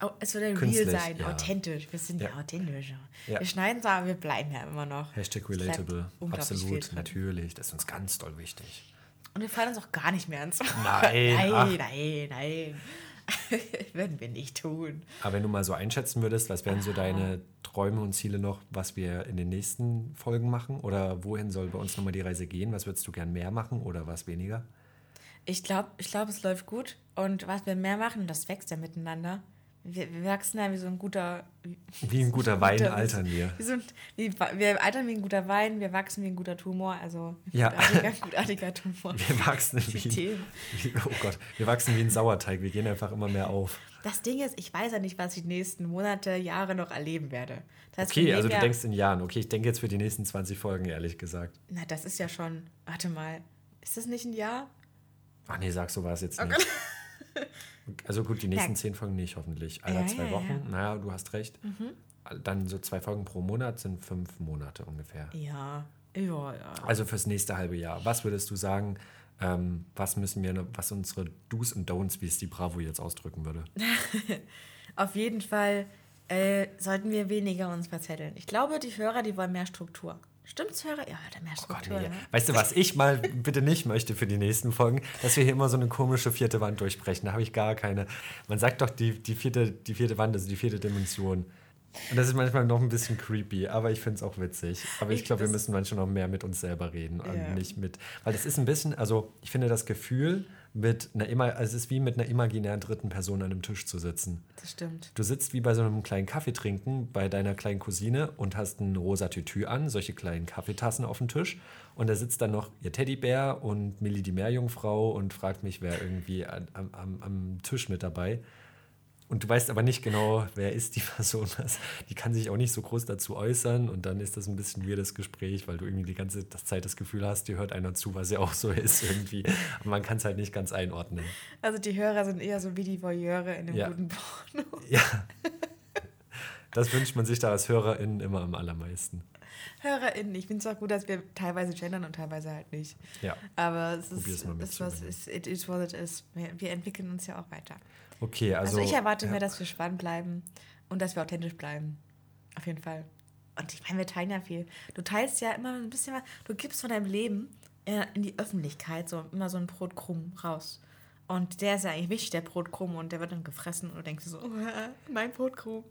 oh, es soll ja real sein, ja. authentisch. Wir sind ja, Ja. authentisch. Ja. Wir schneiden zwar, aber wir bleiben ja immer noch. Hashtag Es relatable. Absolut, natürlich. Das ist uns ganz doll wichtig. Und wir fallen uns auch gar nicht mehr ans Wort. Nein, nein, ach. nein, nein. Würden wir nicht tun. Aber wenn du mal so einschätzen würdest, was wären so deine Träume und Ziele noch, was wir in den nächsten Folgen machen? Oder wohin soll bei uns nochmal die Reise gehen? Was würdest du gern mehr machen oder was weniger? Ich glaube, ich glaub, es läuft gut. Und was wir mehr machen, das wächst ja miteinander. Wir, wir wachsen ja wie so ein guter. Wie ein guter Wein guter- altern wir. Wir, sind, wie, wir altern wie ein guter Wein, wir wachsen wie ein guter Tumor. Also ein Ja. gutartiger, gutartiger Tumor. Wir wachsen wie, Themen. wie, oh Gott, wir wachsen wie ein Sauerteig. Wir gehen einfach immer mehr auf. Das Ding ist, ich weiß ja nicht, was ich die nächsten Monate, Jahre noch erleben werde. Das Okay, also du denkst in Jahren. Okay, ich denke jetzt für die nächsten 20 Folgen, ehrlich gesagt. Na, das ist ja schon. Warte mal. Ist das nicht ein Jahr? Ach nee, sag so war es jetzt nicht. Also gut, die nächsten Ja. zehn Folgen nicht hoffentlich. Alle Ja, zwei ja, Wochen. ja. Mhm. Naja, du hast recht. Dann so zwei Folgen pro Monat sind fünf Monate ungefähr. Ja. Ja, ja. Also fürs nächste halbe Jahr. Was würdest du sagen, ähm, was müssen wir, was unsere Do's und Don'ts, wie es die Bravo jetzt ausdrücken würde? Auf jeden Fall äh, sollten wir weniger uns verzetteln. Ich glaube, die Hörer, die wollen mehr Struktur. Stimmt's, Hörer? Ja, der mehr Oh Gott, nee. ne? Weißt du, was ich mal bitte nicht möchte für die nächsten Folgen? Dass wir hier immer so eine komische vierte Wand durchbrechen. Da habe ich gar keine. Man sagt doch die, die, vierte, die vierte Wand, also die vierte Dimension. Und das ist manchmal noch ein bisschen creepy, aber ich finde es auch witzig. Aber ich Ich- glaube, wir müssen manchmal noch mehr mit uns selber reden und Ja. nicht mit. Weil das ist ein bisschen, also ich finde das Gefühl, mit einer immer, also es ist wie mit einer imaginären dritten Person an einem Tisch zu sitzen. Das stimmt. Du sitzt wie bei so einem kleinen Kaffee trinken bei deiner kleinen Cousine und hast ein rosa Tütü an, solche kleinen Kaffeetassen auf dem Tisch. Und da sitzt dann noch ihr Teddybär und Millie die Meerjungfrau und fragt mich, wer irgendwie am, am, am Tisch mit dabei. Und du weißt aber nicht genau, wer ist die Person. Was. Die kann sich auch nicht so groß dazu äußern. Und dann ist das ein bisschen weirdes Gespräch, weil du irgendwie die ganze Zeit das Gefühl hast, dir hört einer zu, was ja auch so ist irgendwie. Aber man kann es halt nicht ganz einordnen. Also die Hörer sind eher so wie die Voyeure in einem Ja. guten Porno. Ja. Das wünscht man sich da als HörerInnen immer am allermeisten. HörerInnen, ich finde es auch gut, dass wir teilweise gendern und teilweise halt nicht. Ja. Aber es ist, ist was it is what it is. Wir, wir entwickeln uns ja auch weiter. Okay, also. Also, ich erwarte ja. mir, dass wir spannend bleiben und dass wir authentisch bleiben. Auf jeden Fall. Und ich meine, wir teilen ja viel. Du teilst ja immer ein bisschen was, du gibst von deinem Leben in die Öffentlichkeit so immer so ein Brot krumm raus. Und der ist ja eigentlich wichtig, der Brotkrumm, und der wird dann gefressen und du denkst so, mein Brotkrumm.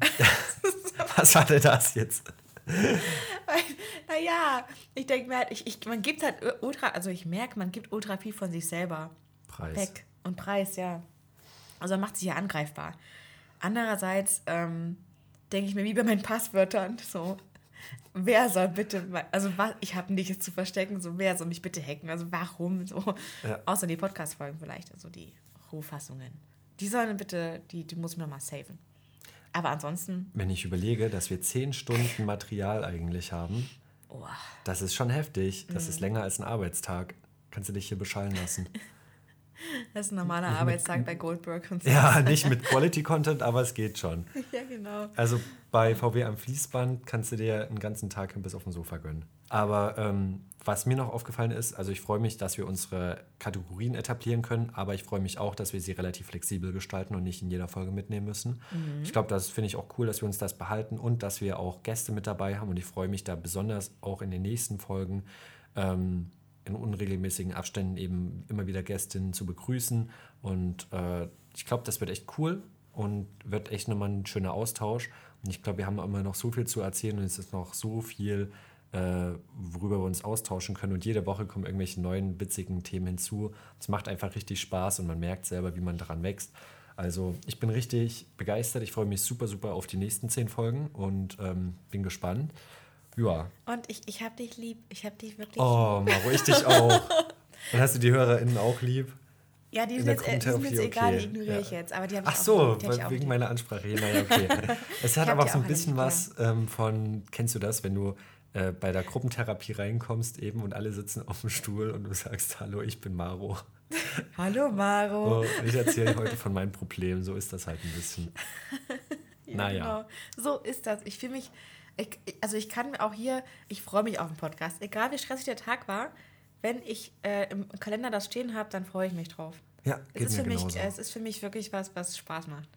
Was denn das jetzt? naja, ich denke mir halt, ich, ich, man gibt halt ultra, also ich merke, man gibt ultra viel von sich selber Preis. weg. Und Preis, ja. Also man macht sich ja angreifbar. Andererseits ähm, denke ich mir, wie bei meinen Passwörtern, so, wer soll bitte, also was, ich habe nichts zu verstecken, so, wer soll mich bitte hacken, also warum, so, ja. außer die Podcast-Folgen vielleicht, also die Rohfassungen. Die sollen bitte, die, die muss man mal saven. Aber ansonsten. Wenn ich überlege, dass wir zehn Stunden Material eigentlich haben, oh. das ist schon heftig. Das mhm. ist länger als ein Arbeitstag. Kannst du dich hier beschallen lassen. Das ist ein normaler nicht Arbeitstag mit, bei Goldberg und so. Ja, nicht mit Quality Content, aber es geht schon. ja, genau. Also bei VW am Fließband kannst du dir einen ganzen Tag bis auf dem Sofa gönnen. Aber ähm, was mir noch aufgefallen ist, also ich freue mich, dass wir unsere Kategorien etablieren können, aber ich freue mich auch, dass wir sie relativ flexibel gestalten und nicht in jeder Folge mitnehmen müssen. Mhm. Ich glaube, das finde ich auch cool, dass wir uns das behalten und dass wir auch Gäste mit dabei haben und ich freue mich da besonders auch in den nächsten Folgen ähm, in unregelmäßigen Abständen eben immer wieder Gästinnen zu begrüßen. Und äh, ich glaube, das wird echt cool und wird echt nochmal ein schöner Austausch. Und ich glaube, wir haben immer noch so viel zu erzählen und es ist noch so viel, äh, worüber wir uns austauschen können. Und jede Woche kommen irgendwelche neuen, witzigen Themen hinzu. Es macht einfach richtig Spaß und man merkt selber, wie man daran wächst. Also ich bin richtig begeistert. Ich freue mich super, super auf die nächsten zehn Folgen und ähm, bin gespannt. Ja. Und ich, ich hab dich lieb. Ich hab dich wirklich oh, lieb. Oh, Maro, ich dich auch. Und hast du die HörerInnen auch lieb? Ja, die sind jetzt, äh, die sind jetzt egal, die ignoriere ja. ich jetzt. Aber die Ach so, weil, wegen meiner Ansprache. Naja, okay. es hat aber auch so ein bisschen was ähm, von, kennst du das, wenn du äh, bei der Gruppentherapie reinkommst eben und alle sitzen auf dem Stuhl und du sagst, hallo, ich bin Maro. hallo Maro. Oh, ich erzähle heute von meinen Problemen, so ist das halt ein bisschen. ja, naja. Genau. So ist das. Ich fühle mich ich, also ich kann auch hier, ich freue mich auf den Podcast. Egal wie stressig der Tag war, wenn ich äh, im Kalender das stehen habe, dann freue ich mich drauf. Ja, es ist, für genauso. mich, es ist für mich wirklich was, was Spaß macht.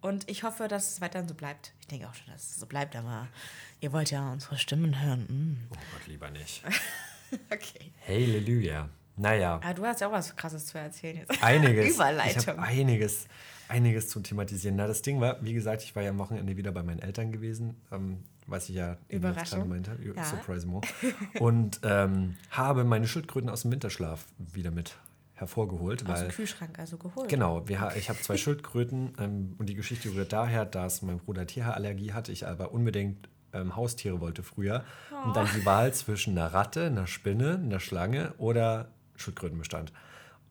Und ich hoffe, dass es weiterhin so bleibt. Ich denke auch schon, dass es so bleibt, aber ihr wollt ja unsere Stimmen hören. Mm. Oh Gott, lieber nicht. okay. Halleluja. Naja. Aber du hast ja auch was Krasses zu erzählen jetzt. Einiges. Überleitung. Ich habe einiges, einiges zu thematisieren. Na, das Ding war, wie gesagt, ich war ja am Wochenende wieder bei meinen Eltern gewesen. Ähm, was ich ja gerade meinte, ja. Surprise more. Und ähm, habe meine Schildkröten aus dem Winterschlaf wieder mit hervorgeholt. Aus dem Kühlschrank also geholt. Genau, wir, ich habe zwei Schildkröten ähm, und die Geschichte rührt daher, dass mein Bruder Tierhaarallergie hatte, ich aber unbedingt ähm, Haustiere wollte früher oh. und dann die Wahl zwischen einer Ratte, einer Spinne, einer Schlange oder Schildkröten bestand.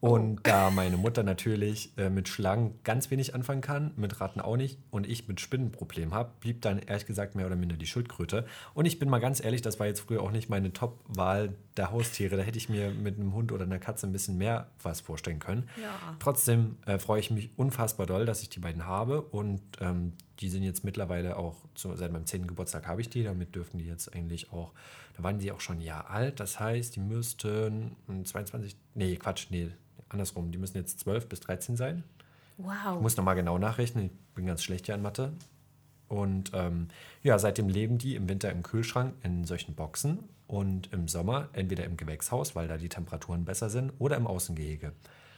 Und oh. da meine Mutter natürlich äh, mit Schlangen ganz wenig anfangen kann, mit Ratten auch nicht und ich mit Spinnen ein Problem habe, blieb dann ehrlich gesagt mehr oder minder die Schildkröte. Und ich bin mal ganz ehrlich, das war jetzt früher auch nicht meine Top-Wahl der Haustiere. Da hätte ich mir mit einem Hund oder einer Katze ein bisschen mehr was vorstellen können. Ja. Trotzdem äh, freue ich mich unfassbar doll, dass ich die beiden habe und ähm, die sind jetzt mittlerweile auch, zu, seit meinem 10. Geburtstag habe ich die, damit dürften die jetzt eigentlich auch, da waren die auch schon ein Jahr alt, das heißt, die müssten 22, nee, Quatsch, nee, andersrum, die müssen jetzt 12 bis 13 sein. Wow. Ich muss nochmal genau nachrechnen, ich bin ganz schlecht hier an Mathe. Und ähm, ja, seitdem leben die im Winter im Kühlschrank in solchen Boxen und im Sommer entweder im Gewächshaus, weil da die Temperaturen besser sind, oder im Außengehege.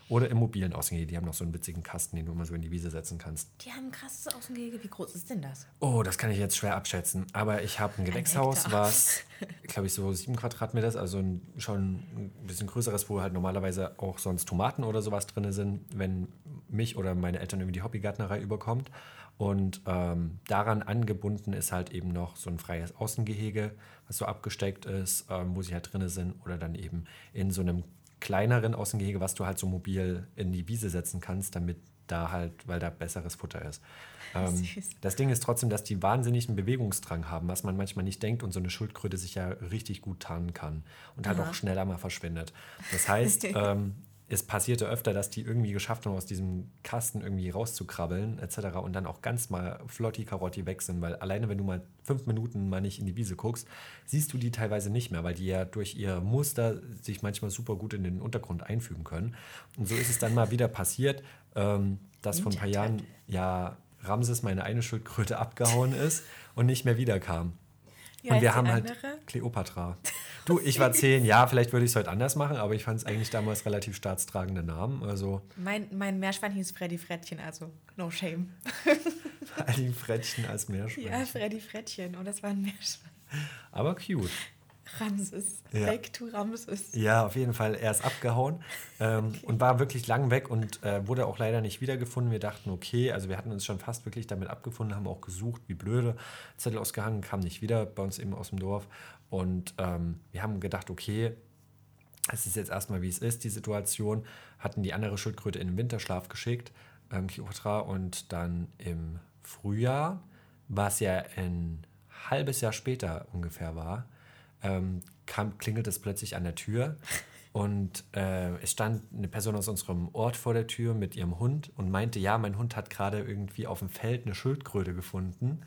Oder im mobilen Außengehege. Die haben noch so einen witzigen Kasten, den du immer so in die Wiese setzen kannst. Die haben ein krasses Außengehege. Wie groß ist denn das? Oh, das kann ich jetzt schwer abschätzen. Aber ich habe ein Gewächshaus, was, glaube ich, so sieben Quadratmeter ist. Also ein, schon ein bisschen größeres, wo halt normalerweise auch sonst Tomaten oder sowas drin sind, wenn mich oder meine Eltern irgendwie die Hobbygärtnerei überkommt. Und ähm, daran angebunden ist halt eben noch so ein freies Außengehege, was so abgesteckt ist, ähm, wo sie halt drin sind. Oder dann eben in so einem kleineren Außengehege, was du halt so mobil in die Wiese setzen kannst, damit da halt, weil da besseres Futter ist. Ähm, das Ding ist trotzdem, dass die wahnsinnigen Bewegungsdrang haben, was man manchmal nicht denkt und so eine Schildkröte sich ja richtig gut tarnen kann und halt Aha. auch schneller mal verschwindet. Das heißt, ähm, es passierte öfter, dass die irgendwie geschafft haben, aus diesem Kasten irgendwie rauszukrabbeln, etc. und dann auch ganz mal flotti Karotti weg sind, weil alleine, wenn du mal fünf Minuten mal nicht in die Wiese guckst, siehst du die teilweise nicht mehr, weil die ja durch ihr Muster sich manchmal super gut in den Untergrund einfügen können. Und so ist es dann mal wieder passiert, ähm, dass vor ein paar Jahren ja Ramses meine eine Schildkröte abgehauen ist und nicht mehr wiederkam. Wie und wir haben halt andere? Cleopatra. Du, ich war zehn, ja, vielleicht würde ich es heute anders machen, aber ich fand es eigentlich damals relativ staatstragende Namen. Also Mein, mein Meerschwein hieß Freddy Frettchen, also no shame. vor allem Frettchen als Meerschwein. Ja, Freddy Frettchen. Und das war ein Meerschwein. Aber cute. Ramses. Ja. Back to Ramses. Ja, auf jeden Fall. Er ist abgehauen ähm, und war wirklich lang weg und äh, wurde auch leider nicht wiedergefunden. Wir dachten, okay, also wir hatten uns schon fast wirklich damit abgefunden, haben auch gesucht, wie blöde. Zettel ausgehangen, kam nicht wieder, bei uns eben aus dem Dorf. Und ähm, wir haben gedacht, okay, es ist jetzt erstmal, wie es ist, die Situation. Hatten die andere Schildkröte in den Winterschlaf geschickt, ähm, Kleopatra, und dann im Frühjahr, was ja ein halbes Jahr später ungefähr war, ähm, kam, klingelt es plötzlich an der Tür und äh, es stand eine Person aus unserem Ort vor der Tür mit ihrem Hund und meinte, ja, mein Hund hat gerade irgendwie auf dem Feld eine Schildkröte gefunden.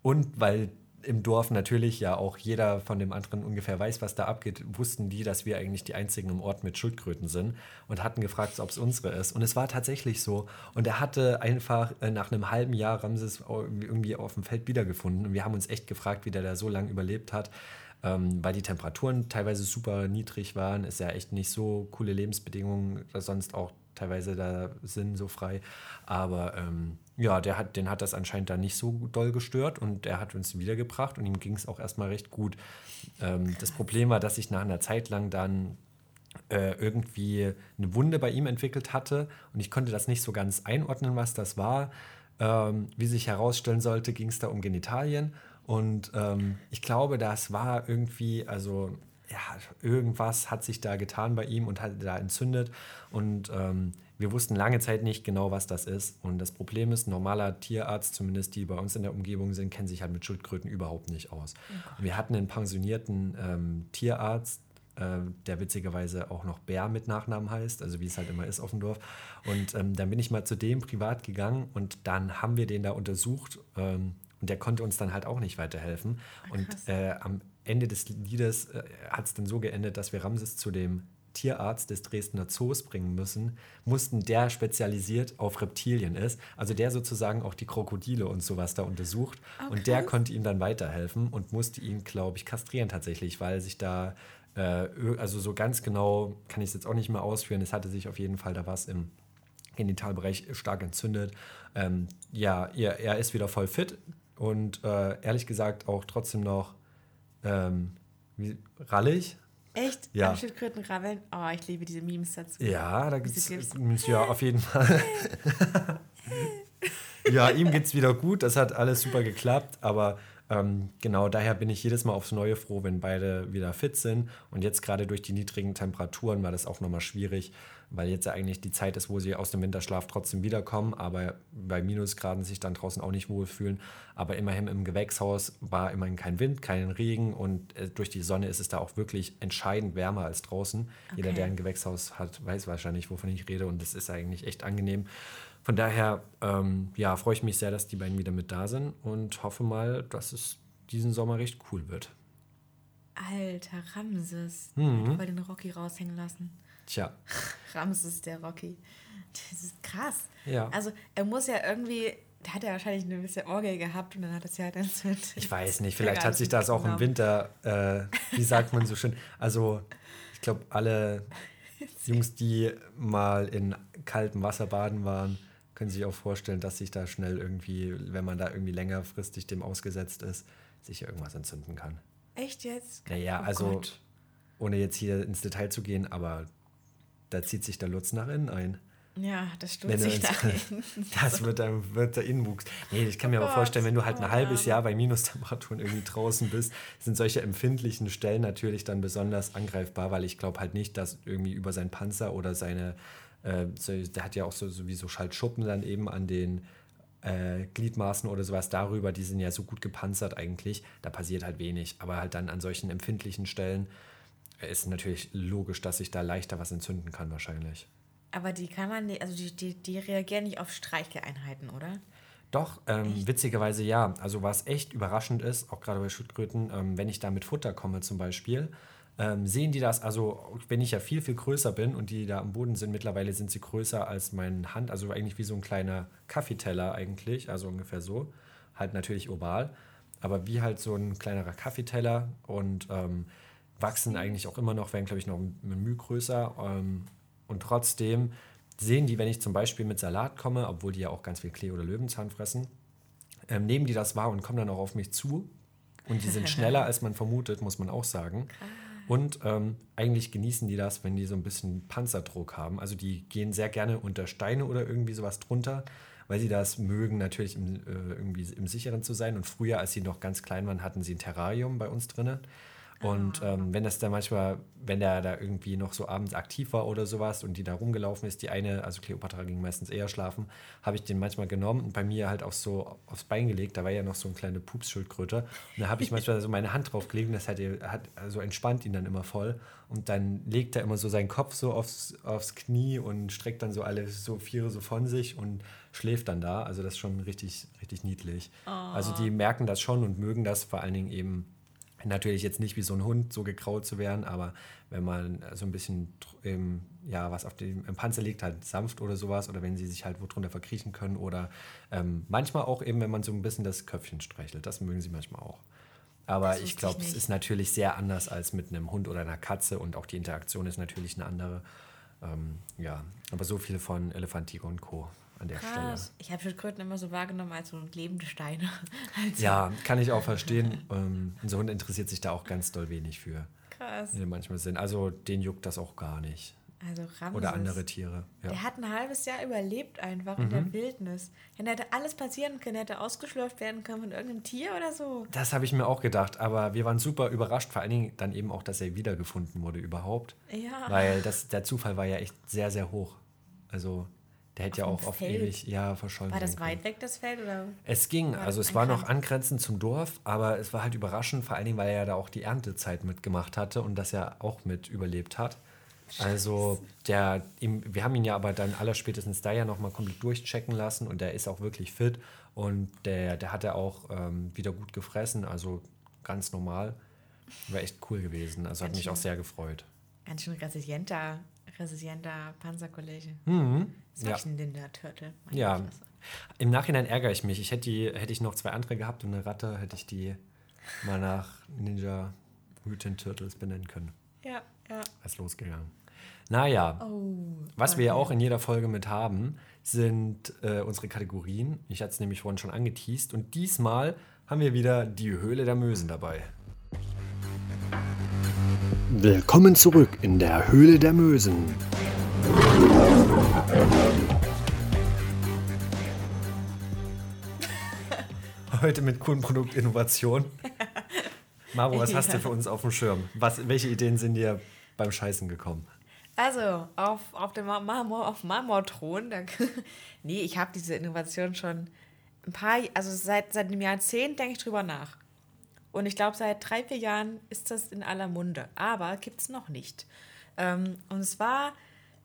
Und weil im Dorf natürlich ja auch jeder von dem anderen ungefähr weiß, was da abgeht, wussten die, dass wir eigentlich die einzigen im Ort mit Schildkröten sind und hatten gefragt, ob es unsere ist. Und es war tatsächlich so. Und er hatte einfach äh, nach einem halben Jahr Ramses irgendwie auf dem Feld wiedergefunden. Und wir haben uns echt gefragt, wie der da so lange überlebt hat. Ähm, weil die Temperaturen teilweise super niedrig waren, ist ja echt nicht so coole Lebensbedingungen, sonst auch teilweise da sind so frei. Aber ähm, ja, der hat, den hat das anscheinend da nicht so doll gestört und er hat uns wiedergebracht und ihm ging es auch erstmal recht gut. Ähm, das Problem war, dass ich nach einer Zeit lang dann äh, irgendwie eine Wunde bei ihm entwickelt hatte und ich konnte das nicht so ganz einordnen, was das war. Ähm, wie sich herausstellen sollte, ging es da um Genitalien und ähm, ich glaube, das war irgendwie, also ja, irgendwas hat sich da getan bei ihm und hat da entzündet und ähm, wir wussten lange Zeit nicht genau, was das ist. Und das Problem ist, normaler Tierarzt, zumindest die bei uns in der Umgebung sind, kennt sich halt mit Schildkröten überhaupt nicht aus. Und wir hatten einen pensionierten ähm, Tierarzt, äh, der witzigerweise auch noch Bär mit Nachnamen heißt, also wie es halt immer ist auf dem Dorf. Und ähm, dann bin ich mal zu dem privat gegangen und dann haben wir den da untersucht ähm, und der konnte uns dann halt auch nicht weiterhelfen. und krass. äh, am Ende des Liedes äh, hat es dann so geendet, dass wir Ramses zu dem Tierarzt des Dresdner Zoos bringen müssen, mussten, der spezialisiert auf Reptilien ist, also der sozusagen auch die Krokodile und sowas da untersucht. Oh, und der konnte ihm dann weiterhelfen und musste ihn, glaube ich, kastrieren tatsächlich, weil sich da, äh, also so ganz genau kann ich es jetzt auch nicht mehr ausführen, es hatte sich auf jeden Fall da was im Genitalbereich stark entzündet. Ähm, ja, er, er ist wieder voll fit und äh, ehrlich gesagt auch trotzdem noch ähm, wie, rallig. Echt? Ja. Am Schildkröten rabbeln? Oh, ich liebe diese Memes dazu. Ja, da gibt es ja auf jeden Fall. ja, ihm geht es wieder gut, das hat alles super geklappt, aber ähm, genau daher bin ich jedes Mal aufs Neue froh, wenn beide wieder fit sind. Und jetzt gerade durch die niedrigen Temperaturen war das auch nochmal schwierig, weil jetzt ja eigentlich die Zeit ist, wo sie aus dem Winterschlaf trotzdem wiederkommen, aber bei Minusgraden sich dann draußen auch nicht wohlfühlen. Aber immerhin im Gewächshaus war immerhin kein Wind, kein Regen und äh, durch die Sonne ist es da auch wirklich entscheidend wärmer als draußen. Jeder, Okay. der ein Gewächshaus hat, weiß wahrscheinlich, wovon ich rede und das ist eigentlich echt angenehm. Von daher ähm, ja, freue ich mich sehr, dass die beiden wieder mit da sind und hoffe mal, dass es diesen Sommer recht cool wird. Alter, Ramses. Mhm. Wollte den Rocky raushängen lassen. Tja, Ramses, der Rocky. Das ist krass. Ja. Also, er muss ja irgendwie. Da hat er wahrscheinlich eine bisschen Orgel gehabt und dann hat es ja halt entzündet. ich weiß nicht, vielleicht hat sich das auch im Genau. Winter, äh, wie sagt man so schön, also ich glaube, alle Jungs, die mal in kaltem Wasser baden waren, können sich auch vorstellen, dass sich da schnell irgendwie, wenn man da irgendwie längerfristig dem ausgesetzt ist, sich irgendwas entzünden kann. Echt jetzt? Naja, Oh also Gott. ohne jetzt hier ins Detail zu gehen, aber da zieht sich der Lutz nach innen ein. Ja, das du sich ins- dahin. Das wird, dann wird der Innenwuchs. Nee, ich kann mir aber Gott, vorstellen, wenn du halt ein oh halbes Mann. Jahr bei Minustemperaturen irgendwie draußen bist, sind solche empfindlichen Stellen natürlich dann besonders angreifbar, weil ich glaube halt nicht, dass irgendwie über seinen Panzer oder seine, äh, so, der hat ja auch so sowieso Schaltschuppen dann eben an den äh, Gliedmaßen oder sowas darüber, die sind ja so gut gepanzert eigentlich, da passiert halt wenig. Aber halt dann an solchen empfindlichen Stellen ist natürlich logisch, dass sich da leichter was entzünden kann wahrscheinlich. Aber die kann man nicht, also die, die, die reagieren nicht auf Streicheleinheiten, oder? Doch, ähm, witzigerweise ja. Also was echt überraschend ist, auch gerade bei Schildkröten, ähm, wenn ich da mit Futter komme zum Beispiel, ähm, sehen die das, also wenn ich ja viel, viel größer bin und die da am Boden sind, mittlerweile sind sie größer als meine Hand, also eigentlich wie so ein kleiner Kaffeeteller eigentlich, also ungefähr so, halt natürlich oval. aber wie halt so ein kleinerer Kaffeeteller und ähm, wachsen eigentlich auch immer noch, werden glaube ich noch ein Mühe größer. Ähm, und trotzdem sehen die, wenn ich zum Beispiel mit Salat komme, obwohl die ja auch ganz viel Klee oder Löwenzahn fressen, ähm, nehmen die das wahr und kommen dann auch auf mich zu. Und die sind schneller, als man vermutet, muss man auch sagen. Und ähm, eigentlich genießen die das, wenn die so ein bisschen Panzerdruck haben. Also die gehen sehr gerne unter Steine oder irgendwie sowas drunter, weil sie das mögen, natürlich im, äh, irgendwie im Sicheren zu sein. Und früher, als sie noch ganz klein waren, hatten sie ein Terrarium bei uns drinnen. Und Ah. ähm, wenn das dann manchmal, wenn der da irgendwie noch so abends aktiv war oder sowas und die da rumgelaufen ist, die eine, also Cleopatra ging meistens eher schlafen, habe ich den manchmal genommen und bei mir halt auch so aufs Bein gelegt. Da war ja noch so eine kleine Pupsschildkröte. Und da habe ich manchmal so meine Hand drauf gelegt und das hat, hat also entspannt ihn dann immer voll. Und dann legt er immer so seinen Kopf so aufs, aufs Knie und streckt dann so alle so Viere so von sich und schläft dann da. Also das ist schon richtig, richtig niedlich. Also die merken das schon und mögen das vor allen Dingen eben Natürlich jetzt nicht wie so ein Hund so gekraut zu werden, aber wenn man so ein bisschen ähm, ja, was auf dem im Panzer liegt, halt sanft oder sowas, oder wenn sie sich halt wo drunter verkriechen können, oder ähm, manchmal auch eben, wenn man so ein bisschen das Köpfchen streichelt. Das mögen sie manchmal auch. Aber ich glaube, es ist natürlich sehr anders als mit einem Hund oder einer Katze und auch die Interaktion ist natürlich eine andere. Ähm, ja, aber so viel von Elefant, Tiger und Co. an der Stelle. Krass. Ich habe Schildkröten immer so wahrgenommen als so lebende Steine. Also, Ja, kann ich auch verstehen. ähm, unser Hund interessiert sich da auch ganz doll wenig für. Krass. die manchmal sind. Also den juckt das auch gar nicht. Also Ramses. Oder andere Tiere. Ja. Der hat ein halbes Jahr überlebt einfach in Mhm. der Wildnis. Dann hätte alles passieren können. Er hätte ausgeschlürft werden können von irgendeinem Tier oder so. Das habe ich mir auch gedacht, aber wir waren super überrascht, vor allen Dingen dann eben auch, dass er wiedergefunden wurde überhaupt. Ja. Weil das, der Zufall war ja echt sehr, sehr hoch. Also der hätte ja auch auf Feld? ewig ja, verschollen War das weit weg, das Feld? Oder? Es ging, also es war noch angrenzend? zum Dorf, aber es war halt überraschend, vor allen Dingen, weil er ja da auch die Erntezeit mitgemacht hatte und das ja auch mit überlebt hat. Also der, ihm, wir haben ihn ja aber dann allerspätestens da ja nochmal komplett durchchecken lassen und der ist auch wirklich fit und der, der hat ja auch ähm, wieder gut gefressen, also ganz normal. War echt cool gewesen, also hat Ganz mich auch schön. sehr gefreut. Ganz schön resilienter, resilienter Panzerkollege. Mhm. Das ist Ja. ein Linda Turtle. Ja, im Nachhinein ärgere ich mich. Ich hätte, die, hätte ich noch zwei andere gehabt und eine Ratte, hätte ich die mal nach Ninja Mutant Turtles benennen können. Ja, ja. Als losgegangen. Naja, Oh. was wir ja okay. auch in jeder Folge mit haben, sind äh, unsere Kategorien. Ich hatte es nämlich vorhin schon angeteased. Und diesmal haben wir wieder die Höhle der Mösen dabei. Willkommen zurück in der Höhle der Mösen. Heute mit coolen Produktinnovationen. Maro, was hast du für uns auf dem Schirm? Was, welche Ideen sind dir beim Scheißen gekommen? Also, auf, auf dem Marmor, auf Marmorthron, nee, ich habe diese Innovation schon ein paar, also seit, seit einem Jahrzehnt denke ich drüber nach. Und ich glaube, seit drei, vier Jahren ist das in aller Munde. Aber gibt es noch nicht. Ähm, und zwar,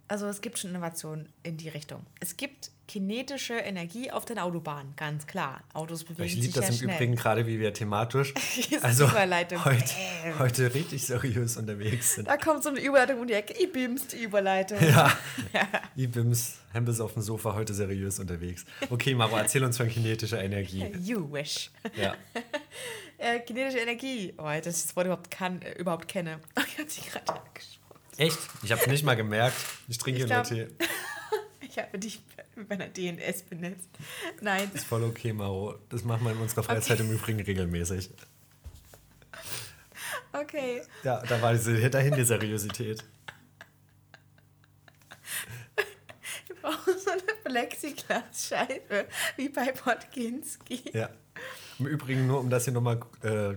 also es gibt schon Innovationen in die Richtung. Es gibt kinetische Energie auf den Autobahnen, ganz klar. Autos bewegen Ich sich liebe das ja im schnell. Übrigen gerade, wie wir thematisch, also heute, Bäm. heute richtig seriös unterwegs sind. Da kommt so eine Überleitung um die Ecke. Ibims, die Überleitung. Ja, Ibims, Hempels auf dem Sofa, heute seriös unterwegs. Okay, Maro, erzähl uns von kinetischer Energie. You wish. Ja. Äh, kinetische Energie. Oh, dass ich das Wort überhaupt, kann, äh, überhaupt kenne. Ich habe sie gerade angesprochen. Echt? Ich habe nicht mal gemerkt. Ich trinke hier nur Tee. Ich habe dich mit meiner DNS benetzt. Nein. Ist voll okay, Maro. Das machen wir in unserer Freizeit im Übrigen regelmäßig. Okay. Ja, da war diese, dahin die Seriosität. Wir brauchen so eine Plexiglasscheibe wie bei Podkinski. Ja. Im Übrigen, nur um das hier nochmal äh,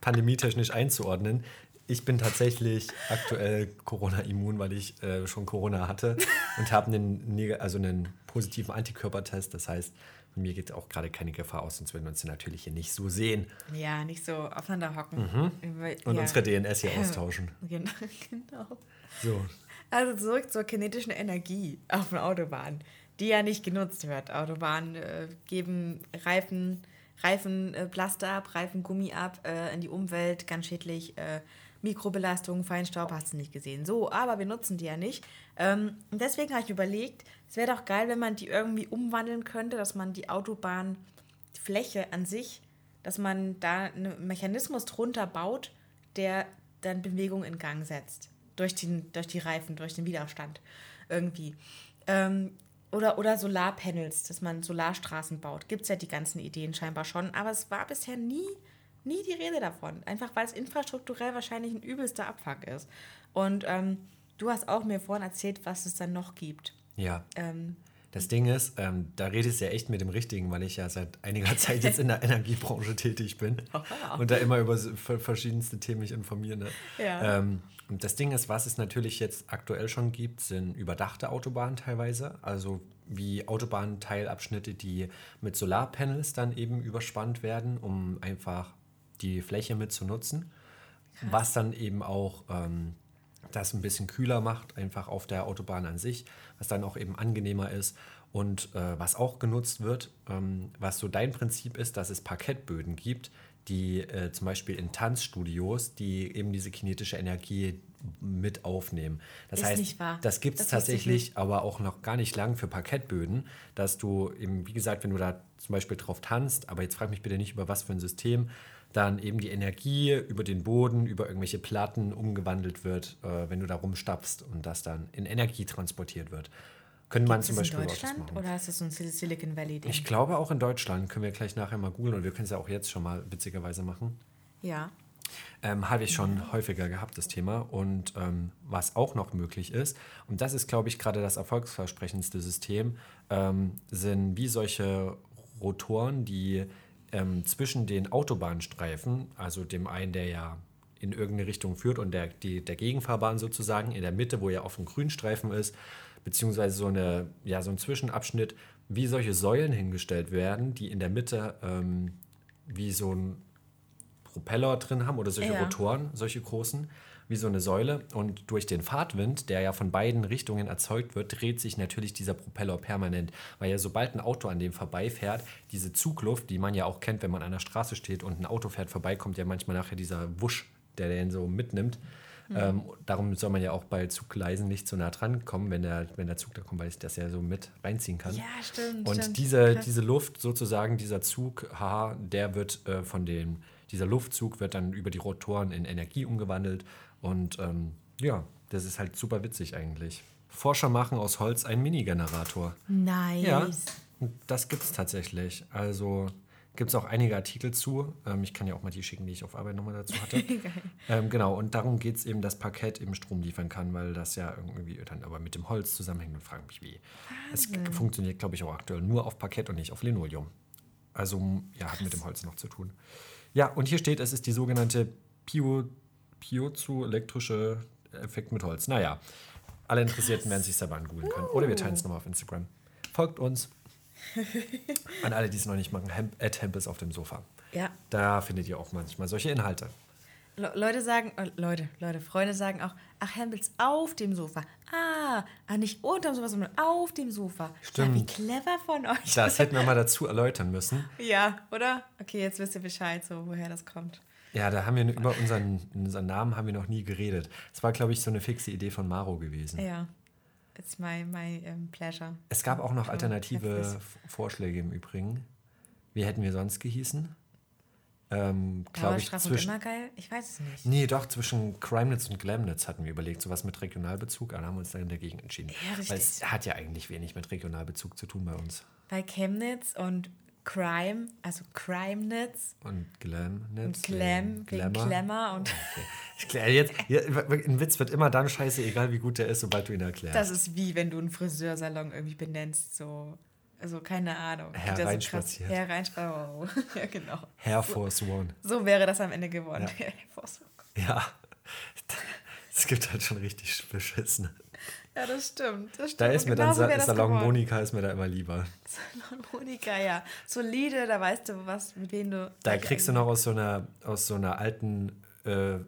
pandemietechnisch einzuordnen. Ich bin tatsächlich aktuell Corona-immun, weil ich äh, schon Corona hatte und habe einen, also einen positiven Antikörpertest. Das heißt, von mir geht auch gerade keine Gefahr aus, sonst würden wir uns natürlich hier nicht so sehen Ja, nicht so aufeinander hocken. Mhm. und ja. unsere DNS hier austauschen. Genau. genau. So. Also zurück zur kinetischen Energie auf den Autobahnen, die ja nicht genutzt wird. Autobahnen äh, geben Reifen, Reifen äh, ab, Reifen Gummi ab äh, in die Umwelt, ganz schädlich. Äh, Mikrobelastung, Feinstaub, hast du nicht gesehen. So, aber wir nutzen die ja nicht. Ähm, und deswegen habe ich überlegt, es wäre doch geil, wenn man die irgendwie umwandeln könnte, dass man die Autobahnfläche an sich dass man da einen Mechanismus drunter baut, der dann Bewegung in Gang setzt. Durch, den, durch die Reifen, durch den Widerstand. Irgendwie. Ähm, oder, oder Solarpanels, dass man Solarstraßen baut. Gibt es ja die ganzen Ideen scheinbar schon, aber es war bisher nie, nie die Rede davon. Einfach weil es infrastrukturell wahrscheinlich ein übelster Abfuck ist. Und ähm, du hast auch mir vorhin erzählt, was es dann noch gibt. Ja. Ähm, Das Ding ist, ähm, da redest du ja echt mit dem Richtigen, weil ich ja seit einiger Zeit jetzt in der Energiebranche tätig bin und da immer über verschiedenste Themen mich informiere. Ne? Ja. Ähm, und das Ding ist, was es natürlich jetzt aktuell schon gibt, sind überdachte Autobahnen teilweise. Also wie Autobahnteilabschnitte, die mit Solarpanels dann eben überspannt werden, um einfach die Fläche mit zu nutzen. Was dann eben auch ähm, das ein bisschen kühler macht, einfach auf der Autobahn an sich, was dann auch eben angenehmer ist. Und äh, was auch genutzt wird, ähm, was so dein Prinzip ist, dass es Parkettböden gibt, die äh, zum Beispiel in Tanzstudios, die eben diese kinetische Energie mit aufnehmen. Das Ist heißt, nicht wahr. das gibt es tatsächlich, aber auch noch gar nicht lang für Parkettböden, dass du eben, wie gesagt, wenn du da zum Beispiel drauf tanzt, aber jetzt frag mich bitte nicht über was für ein System, dann eben die Energie über den Boden, über irgendwelche Platten umgewandelt wird, äh, wenn du da rumstapfst und das dann in Energie transportiert wird. Könnte man zum Beispiel in Deutschland oder ist das so ein Sil- Silicon Valley-Ding? Ich glaube auch in Deutschland, können wir gleich nachher mal googeln und wir können es ja auch jetzt schon mal witzigerweise machen. Ja. Ähm, habe ich schon häufiger gehabt, das Thema. Und ähm, was auch noch möglich ist, und das ist, glaube ich, gerade das erfolgsversprechendste System, ähm, sind wie solche Rotoren, die ähm, zwischen den Autobahnstreifen, also dem einen, der ja in irgendeine Richtung führt und der, die, der Gegenfahrbahn sozusagen, in der Mitte, wo ja auf dem Grünstreifen ist, beziehungsweise so, eine, ja, so ein Zwischenabschnitt, wie solche Säulen hingestellt werden, die in der Mitte ähm, wie so ein Propeller drin haben oder solche Ja. Rotoren, solche großen, wie so eine Säule. Und durch den Fahrtwind, der ja von beiden Richtungen erzeugt wird, dreht sich natürlich dieser Propeller permanent. Weil ja sobald ein Auto an dem vorbeifährt, diese Zugluft, die man ja auch kennt, wenn man an der Straße steht und ein Auto fährt vorbei, kommt ja manchmal nachher dieser Wusch, der den so mitnimmt. Mhm. Ähm, darum soll man ja auch bei Zuggleisen nicht so nah dran kommen, wenn der, wenn der Zug da kommt, weil es das ja so mit reinziehen kann. Ja, stimmt. Und stimmt. diese, Krass. diese Luft, sozusagen, dieser Zug, haha, der wird äh, von dem, dieser Luftzug wird dann über die Rotoren in Energie umgewandelt. Und ähm, ja, das ist halt super witzig eigentlich. Forscher machen aus Holz einen Mini-Generator. Nice. Ja, das gibt es tatsächlich. Also gibt es auch einige Artikel zu. Ähm, ich kann ja auch mal die schicken, die ich auf Arbeit nochmal dazu hatte. ähm, genau, und darum geht es eben, dass Parkett eben Strom liefern kann, weil das ja irgendwie dann aber mit dem Holz zusammenhängt und fragen mich wie. Es funktioniert, glaube ich, auch aktuell nur auf Parkett und nicht auf Linoleum. Also ja, hat mit dem Holz noch zu tun. Ja, und hier steht, es ist die sogenannte Pio, piezoelektrische Effekt mit Holz. Naja, alle Interessierten werden sich selber angoogeln können. Oder wir teilen es nochmal auf Instagram. Folgt uns. An alle, die es noch nicht machen, Hemp, at Hempels auf dem Sofa. Ja. Da findet ihr auch manchmal solche Inhalte. Le Leute sagen, äh, Leute, Leute, Freunde sagen auch, ach, Hempels auf dem Sofa. Ah, ah nicht unterm Sofa, sondern auf dem Sofa. Stimmt. Ja, wie clever von euch. Das hätten wir mal dazu erläutern müssen. ja, oder? Okay, jetzt wisst ihr Bescheid, so woher das kommt. Ja, da haben wir über unseren, unseren Namen haben wir noch nie geredet. Es war, glaube ich, so eine fixe Idee von Maro gewesen. Ja. It's my, my um, pleasure. Es gab auch noch Oh, alternative Vorschläge im Übrigen. Wie hätten wir sonst gehießen? Ähm, glaube ich, zwischen. immer geil? Ich weiß es nicht. Nee, doch, zwischen Crimenetz und Glamnitz hatten wir überlegt, sowas mit Regionalbezug, aber haben uns dann dagegen entschieden. Ja, richtig. Weil es hat ja eigentlich wenig mit Regionalbezug zu tun bei uns. Bei Chemnitz und Crime, also Crimenitz Und Glamnitz. und Clem, wegen Glamour. Und Ich klär jetzt, ein Witz wird immer dann scheiße, egal wie gut der ist, sobald du ihn erklärst. das ist wie wenn du einen Friseursalon irgendwie benennst, so, also keine Ahnung. Herr Wieder so reinspaziert. Herr reinspaziert. Oh. ja, genau. Air Force One. So wäre das am Ende geworden. Ja. Air Force One. Ja. Es gibt halt schon richtig beschissen. Ja, das stimmt. Das stimmt. Da ist mir dann Sa Salon. Monika ist mir da immer lieber. Salon Monika, ja. Solide, da weißt du, was, mit wem du. Da kriegst du noch aus so einer, aus so einer alten äh,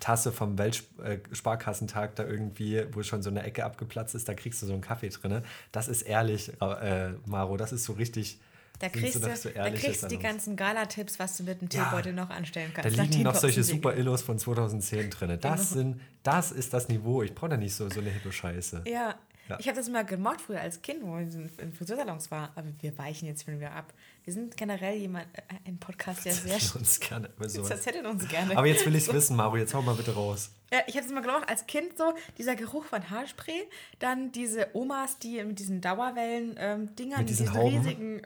Tasse vom Weltsparkassentag da irgendwie, wo schon so eine Ecke abgeplatzt ist, da kriegst du so einen Kaffee drin. Das ist ehrlich, äh, Maro, das ist so richtig. Da kriegst, du, so da kriegst du die ganzen Gala-Tipps, was du mit dem Ja. Teebeutel noch anstellen Da kannst. liegen nachdem noch solche super Illos von 2010 drin. Das, sind, das ist das Niveau. Ich brauche da nicht so, so eine hippe Scheiße. Ja, Ja. Ich habe das immer gemocht früher als Kind, wo ich in Friseursalons war. Aber wir weichen jetzt wieder ab. Wir sind generell jemand, äh, ein Podcast, der sehr... Wir uns gerne Das erzählt uns gerne. Aber jetzt will ich es wissen, Mario. Jetzt hau mal bitte raus. Ja, ich habe es immer gemocht als Kind so, dieser Geruch von Haarspray, dann diese Omas, die mit diesen Dauerwellen-Dingern, Mit diesen Hauben? riesigen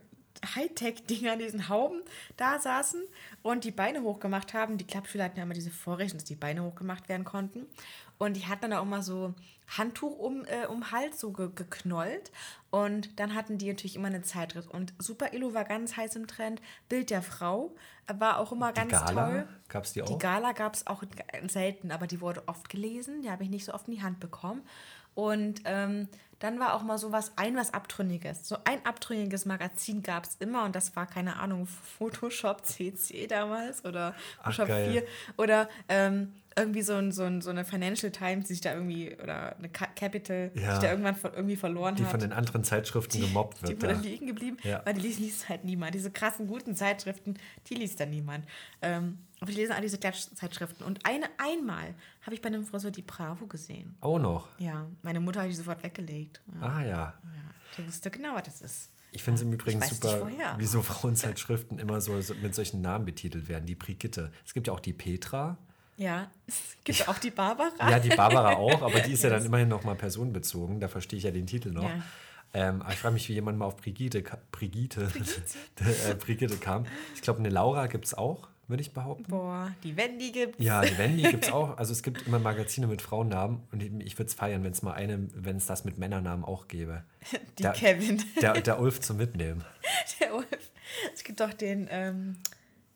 Hightech-Dingern, diesen Hauben da saßen und die Beine hochgemacht haben. Die Klappschüler hatten ja immer diese Vorrichtung, dass die Beine hochgemacht werden konnten. Und die hatten dann auch immer so Handtuch um, äh, um Hals so ge geknollt. Und dann hatten die natürlich immer eine Zeitschrift. Und Super Illu war ganz heiß im Trend. Bild der Frau war auch immer ganz Gala? toll. Gab's die Die auch? Gala gab es auch selten, aber die wurde oft gelesen. Die habe ich nicht so oft in die Hand bekommen. Und ähm, dann war auch mal so was, ein was Abtrünniges. So ein abtrünniges Magazin gab es immer und das war, keine Ahnung, Photoshop CC damals oder Ach, Photoshop geil. 4 oder ähm, irgendwie so, ein, so, ein, so eine Financial Times, die sich da irgendwie, oder eine Ca- Capital, die Ja. sich da irgendwann ver irgendwie verloren Die hat. von den anderen Zeitschriften gemobbt Die wird. wurde da. liegen geblieben, Ja. weil die liest, liest halt niemand. Diese krassen, guten Zeitschriften, die liest dann niemand. Ähm, aber ich lese all diese Klatschzeitschriften. Und eine, einmal habe ich bei einem Friseur die Bravo gesehen. Auch noch. Ja, meine Mutter hat die sofort weggelegt. Ja, Ah ja. ja. Die wusste genau, was das ist. Ich finde es im Übrigen super, woher. wie so Frauenzeitschriften immer so, so mit solchen Namen betitelt werden. Die Brigitte. Es gibt ja auch die Petra. Ja, es gibt auch die Barbara. Ja, die Barbara auch, aber die ist ja dann immerhin noch mal personenbezogen. Da verstehe ich ja den Titel noch. Ja. Ähm, aber ich frage mich, wie jemand mal auf Brigitte, ka- Brigitte, äh, Brigitte kam. Ich glaube, eine Laura gibt es auch, würde ich behaupten. Boah, die Wendy gibt's. Ja, die Wendy gibt es auch. Also es gibt immer Magazine mit Frauennamen und ich, ich würde es feiern, wenn es mal eine, wenn es das mit Männernamen auch gäbe. Die Der- Kevin. Der, der Ulf zum Mitnehmen. Der Ulf. Es gibt doch den, ähm,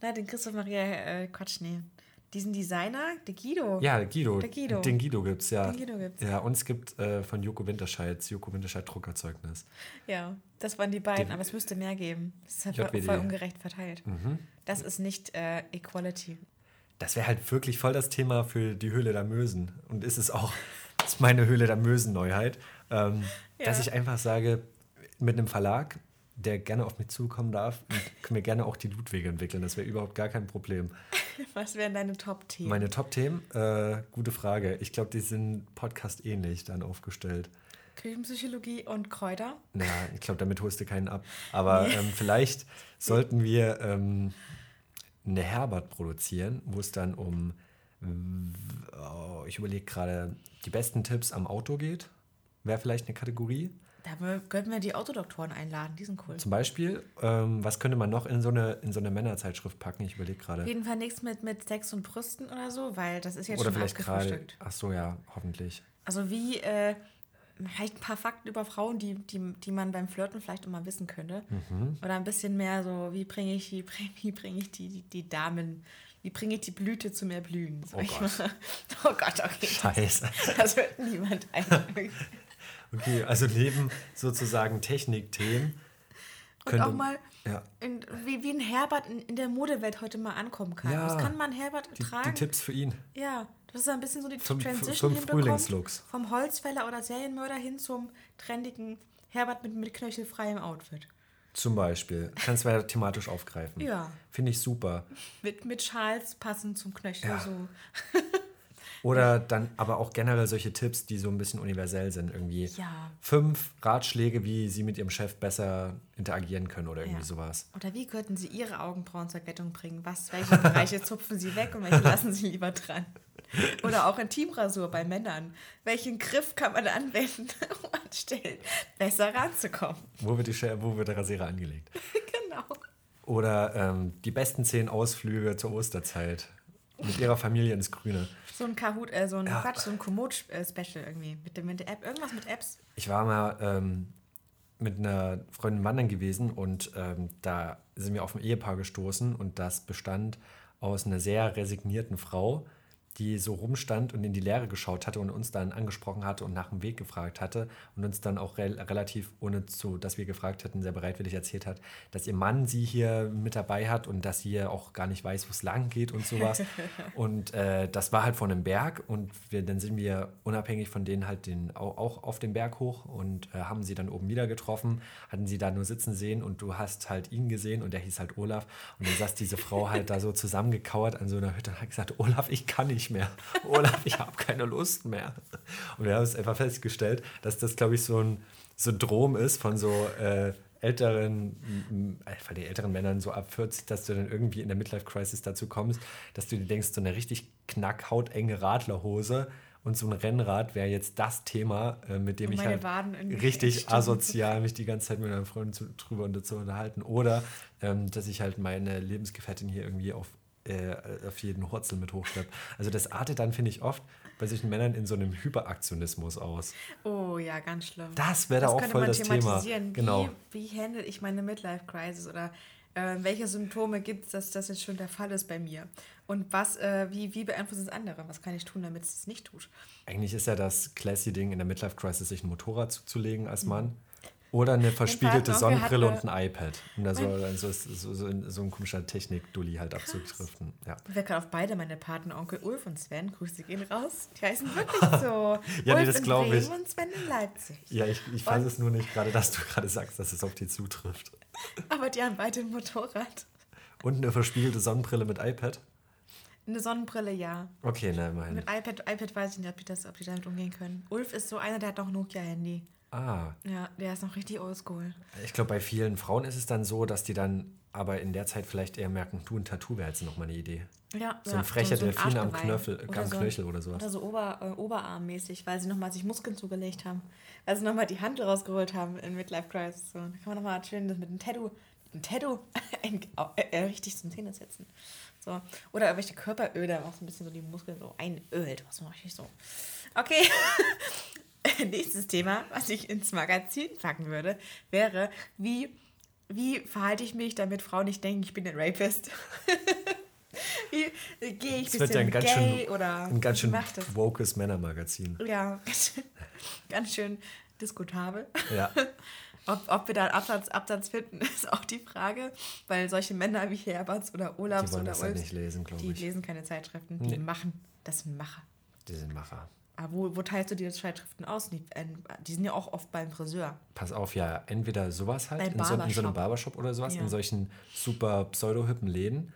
na, den Christoph Maria, äh, Quatsch, nee. Diesen Designer, der Guido. Ja, Guido. Der Guido. Den Guido gibt es, ja. Den Guido gibt's. Ja, und es gibt äh, von Joko Winterscheid, das Joko Winterscheid Druckerzeugnis. Ja, das waren die beiden, Die- aber es müsste mehr geben. Es ist halt voll, voll ungerecht verteilt. Mhm. Das ist nicht äh, Equality. Das wäre halt wirklich voll das Thema für die Höhle der Mösen. Und ist es auch, das ist meine Höhle der Mösen-Neuheit. Ähm, Ja. Dass ich einfach sage, mit einem Verlag, der gerne auf mich zukommen darf, und können wir gerne auch die Ludwige entwickeln. Das wäre überhaupt gar kein Problem. Was wären deine Top-Themen? Meine Top-Themen, äh, gute Frage. Ich glaube, die sind Podcast-ähnlich dann aufgestellt. Küchenpsychologie und Kräuter. Na, ich glaube, damit holst du keinen ab. Aber ähm, vielleicht sollten wir ähm, eine Herbert produzieren, wo es dann um, oh, ich überlege gerade, die besten Tipps am Auto geht. Wäre vielleicht eine Kategorie. Da könnten wir die Autodoktoren einladen, die sind cool. Zum Beispiel, ähm, was könnte man noch in so eine, in so eine Männerzeitschrift packen? Ich überlege Auf gerade. jeden Fall nichts mit, mit Sex und Brüsten oder so, weil das ist jetzt Oder schon vielleicht gerade, ach so, ja, hoffentlich. Also wie, äh, vielleicht ein paar Fakten über Frauen, die, die, die man beim Flirten vielleicht immer wissen könnte. Mhm. Oder ein bisschen mehr so, wie bringe ich, wie bring, wie bringe ich die, die, die Damen, wie bringe ich die Blüte zum Erblühen? sag Oh ich Gott. Oh Gott, okay. Scheiße. Das hört niemand ein. Okay, also neben sozusagen Technikthemen Und könnte- auch mal, ja, in, wie, wie ein Herbert in, in der Modewelt heute mal ankommen kann. Ja. Was kann man Herbert die, tragen? die Tipps für ihn. Ja, das ist ein bisschen so die Vom- Transition vom hinbekommt. Frühlingslooks. Vom Holzfäller oder Serienmörder hin zum trendigen Herbert mit, mit knöchelfreiem Outfit. Zum Beispiel. Kannst du ja thematisch aufgreifen. Ja. Finde ich super. Mit, mit Schals passend zum Knöchel. Ja. So. Oder dann aber auch generell solche Tipps, die so ein bisschen universell sind. Irgendwie Ja. fünf Ratschläge, wie sie mit ihrem Chef besser interagieren können oder irgendwie Ja. sowas. Oder wie könnten Sie Ihre Augenbrauen zur Glättung bringen? Was, welche Bereiche zupfen Sie weg und welche lassen Sie lieber dran? Oder auch Intimrasur bei Männern. Welchen Griff kann man anwenden, um anstellen, besser ranzukommen? Wo wird, die, wo wird der Rasierer angelegt? genau. Oder ähm, die besten zehn Ausflüge zur Osterzeit. Mit ihrer Familie ins Grüne. So ein Kahoot, äh, so ein Ja. Quatsch, so ein Komoot-Special irgendwie. Mit, der- mit der App. Irgendwas mit Apps. Ich war mal ähm, mit einer Freundin wandern gewesen und ähm, da sind wir auf ein Ehepaar gestoßen und das bestand aus einer sehr resignierten Frau, die so rumstand und in die Leere geschaut hatte und uns dann angesprochen hatte und nach dem Weg gefragt hatte und uns dann auch rel relativ, ohne zu, dass wir gefragt hätten, sehr bereitwillig erzählt hat, dass ihr Mann sie hier mit dabei hat und dass sie hier auch gar nicht weiß, wo es lang geht und sowas. und äh, das war halt von einem Berg und wir, dann sind wir unabhängig von denen halt den, auch, auch auf den Berg hoch und äh, haben sie dann oben wieder getroffen, hatten sie da nur sitzen sehen und du hast halt ihn gesehen und der hieß halt Olaf und dann saß diese Frau halt da so zusammengekauert an so einer Hütte und hat gesagt, Olaf, ich kann nicht nicht mehr. Olaf, ich habe keine Lust mehr. Und wir haben es einfach festgestellt, dass das, glaube ich, so ein Syndrom ist von so äh, älteren, m- von den älteren Männern so ab 40, dass du dann irgendwie in der Midlife-Crisis dazu kommst, dass du dir denkst, so eine richtig knackhautenge Radlerhose und so ein Rennrad wäre jetzt das Thema, äh, mit dem ich halt richtig asozial mich die ganze Zeit mit meiner Freundin zu, drüber und zu unterhalten. Oder ähm, dass ich halt meine Lebensgefährtin hier irgendwie auf, äh, auf jeden Hurzel mit hochschleppe. Also das artet dann, finde ich, oft bei solchen Männern in so einem Hyperaktionismus aus. Oh ja, ganz schlimm. Das wäre da auch könnte voll das Thema. thematisieren. Genau. Wie, wie handle ich meine Midlife-Crisis oder äh, welche Symptome gibt es, dass das jetzt schon der Fall ist bei mir? Und was, äh, wie, wie beeinflusst es andere? Was kann ich tun, damit es es nicht tut? Eigentlich ist ja das classy Ding in der Midlife Crisis, sich ein Motorrad zuzulegen Mhm. als Mann. Oder eine verspiegelte Sonnenbrille und ein iPad. Und da so, dann so, so, so, so ein komischer Technik-Dulli halt abzudriften. Ja. Werde gerade auf beide meine Paten, Onkel Ulf und Sven, Grüße gehen raus. Die heißen wirklich so. Ja, nee, Ulf das in glaub ich. Und Sven in Leipzig. Ja, ich, ich weiß es nur nicht gerade, dass du gerade sagst, dass es auf die zutrifft. Aber die haben beide ein Motorrad. Und eine verspiegelte Sonnenbrille mit iPad? Eine Sonnenbrille, ja. Okay, nein, meine. Mit iPad, iPad weiß ich nicht, ob die, das, ob die damit umgehen können. Ulf ist so einer, der hat noch ein Nokia-Handy. Ah, Ja, der ist noch richtig oldschool. ich glaube, bei vielen Frauen ist es dann so, dass die dann aber in der Zeit vielleicht eher merken, du, ein Tattoo wäre jetzt nochmal eine Idee. Ja, So ja, ein frecher Delfin am. Knöchel- Oder am so, Knöchel oder sowas. Oder so Ober, äh, Oberarmmäßig, weil sie nochmal sich Muskeln zugelegt haben. Weil sie nochmal die Hand rausgeholt haben in Midlife Crisis. So. Da kann man nochmal schön das mit einem Tattoo, mit einem Tattoo äh, äh, richtig zum Zähne setzen. So. Oder irgendwelche Körperöle, was ein bisschen so die Muskeln so einölt. Was man richtig so. Okay. Nächstes Thema, was ich ins Magazin packen würde, wäre, wie, wie verhalte ich mich, damit Frauen nicht denken, ich bin ein Rapist? wie äh, gehe ich ein wird ja ein ganz schön, oder ein ganz schön das? wokes Männermagazin. Ja, ganz schön, ganz schön diskutabel. Ja. Ob, ob wir da einen Absatz, Absatz finden, ist auch die Frage, weil solche Männer wie Herberts oder Olafs oder das halt Ulfs, nicht lesen, die ich. lesen keine Zeitschriften, die Nee. machen, das Macher. Die sind Macher. Aber wo, wo teilst du die Zeitschriften aus? Die, äh, die sind ja auch oft beim Friseur. Pass auf, ja, entweder sowas halt, in so, in so einem Barbershop. Barbershop oder sowas, Ja. in solchen super pseudo-hippen Läden.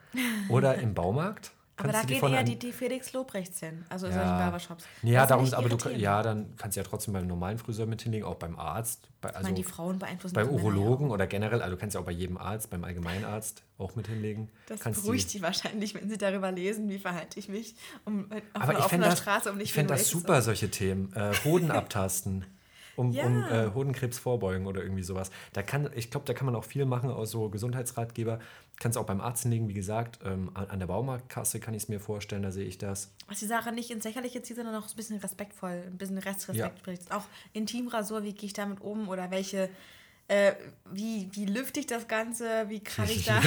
Oder im Baumarkt. Aber da von eher die, die Felix Lobrechts hin, also in solchen ja, Barbershops. ja Das darum, aber du, ja, dann kannst du ja trotzdem beim normalen Friseur mit hinlegen, auch beim Arzt. Bei, Ich also meine, die Frauen beeinflussen beim Urologen oder generell, also du kannst ja auch bei jedem Arzt, beim Allgemeinarzt auch mit hinlegen. Das kannst beruhigt die wahrscheinlich, wenn sie darüber lesen, wie verhalte ich mich um, auf Aber einer ich fände offener das, Straße, um nicht ich fänd wie ein das super, solche Themen. Äh, Hoden abtasten. Um, Ja. um äh, Hodenkrebs vorbeugen oder irgendwie sowas. Da kann, ich glaube, da kann man auch viel machen aus so Gesundheitsratgeber. Kannst auch beim Arzt hinlegen, wie gesagt. Ähm, an, an der Baumarktkasse kann ich es mir vorstellen, da sehe ich das. Was die Sache nicht ins Lächerliche zieht, sondern auch ein bisschen respektvoll, ein bisschen Restrespekt Ja. spricht. Auch Intimrasur, wie gehe ich damit um oder welche, äh, wie, wie lüfte ich das Ganze, wie kann ich da,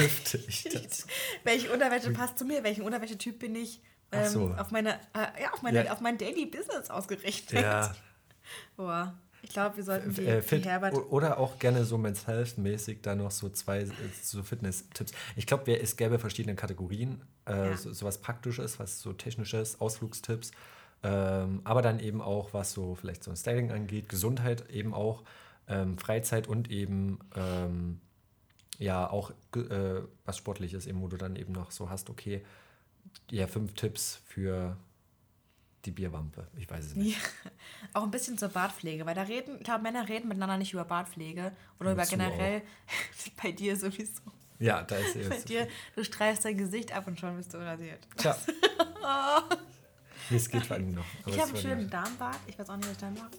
ich welche Unterwäsche passt zu mir, welchen Unterwäschetyp bin ich Ach ähm, so. auf, meine, äh, ja, auf, meine, Ja. auf mein Daily Business ausgerichtet. Ja, Boah, ich glaube, wir sollten die, äh, die fit, Herbert... o- oder auch gerne so Men's Health-mäßig da noch so zwei äh, so Fitness-Tipps. Ich glaube, es gäbe verschiedene Kategorien. Äh, Ja. so, so was Praktisches, was so Technisches, Ausflugstipps. Ähm, aber dann eben auch, was so vielleicht so ein Styling angeht, Gesundheit eben auch, ähm, Freizeit und eben ähm, ja auch äh, was Sportliches, eben, wo du dann eben noch so hast, okay, ja, fünf Tipps für die Bierwampe. Ich weiß es nicht. Ja, auch ein bisschen zur Bartpflege, weil da reden, ich glaube, Männer reden miteinander nicht über Bartpflege oder Wozu über generell, bei dir sowieso. Ja, da ist Bei es. dir, du streifst dein Gesicht ab und schon bist du rasiert. Tja. Nee, es geht vor allem noch. Ich habe einen schönen. Darmbart, ich weiß auch nicht, was ich da mache.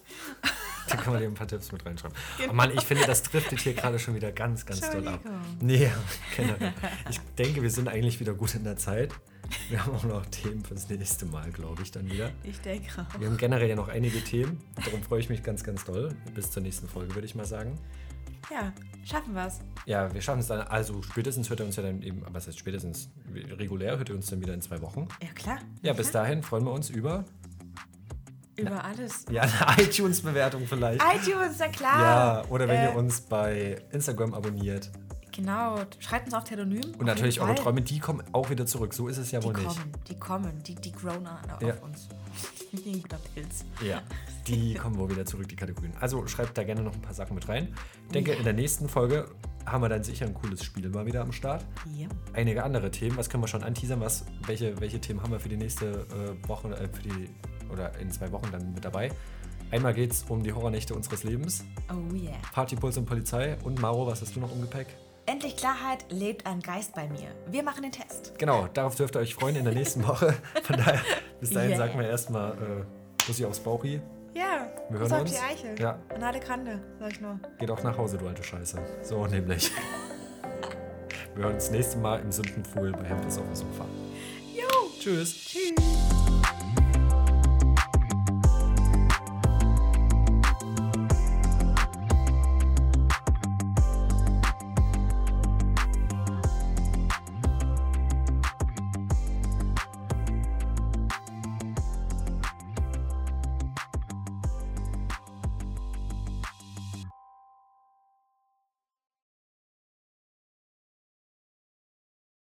Da kann man dir ein paar Tipps mit reinschreiben. Genau. Oh Mann, ich finde, das driftet hier gerade schon wieder ganz, ganz doll ab. Nee, generell. Ich denke, wir sind eigentlich wieder gut in der Zeit. Wir haben auch noch Themen fürs nächste Mal, glaube ich, dann wieder. Ich denke auch. Wir haben generell ja noch einige Themen. Darum freue ich mich ganz, ganz doll. Bis zur nächsten Folge, würde ich mal sagen. Ja, schaffen wir es. Ja, wir schaffen es dann. Also spätestens hört ihr uns ja dann eben, was heißt spätestens? Regulär hört ihr uns dann wieder in zwei Wochen. Ja, klar. Ja, bis dahin freuen wir uns über Über alles. ja, eine iTunes-Bewertung vielleicht. iTunes, ja klar. Ja, oder wenn Äh, ihr uns bei Instagram abonniert. Genau, schreibt uns auf Telonym. Und natürlich eure. Träume, die kommen auch wieder zurück. So ist es ja Die wohl nicht. kommen, die kommen, die, die grown an auf Ja. uns. Wie ein guter Pilz. Ja, die kommen wohl wieder zurück, die Kategorien. Also schreibt da gerne noch ein paar Sachen mit rein. Ich denke, in der nächsten Folge haben wir dann sicher ein cooles Spiel mal wieder am Start. Ja. Einige andere Themen, was können wir schon anteasern? Was, welche, welche Themen haben wir für die nächste äh, Woche, äh, für die, oder in zwei Wochen dann mit dabei? Einmal geht es um die Horrornächte unseres Lebens, Oh yeah. Partypuls und Polizei und Maro, was hast du noch im Gepäck? Endlich Klarheit, lebt ein Geist bei mir. Wir machen den Test. Genau, darauf dürft ihr euch freuen in der nächsten Woche. Von daher, bis dahin Yeah. sagen wir erstmal äh, Bussi aufs Bauchi. Ja, Wir hören auf uns. die Eichel. Ja. Und alle Grande, sag ich nur. Geht auch nach Hause, du alte Scheiße. So nämlich. Wir hören uns nächste Mal im Sündenpfuhl bei Hempels auf dem Sofa. Jo! Tschüss.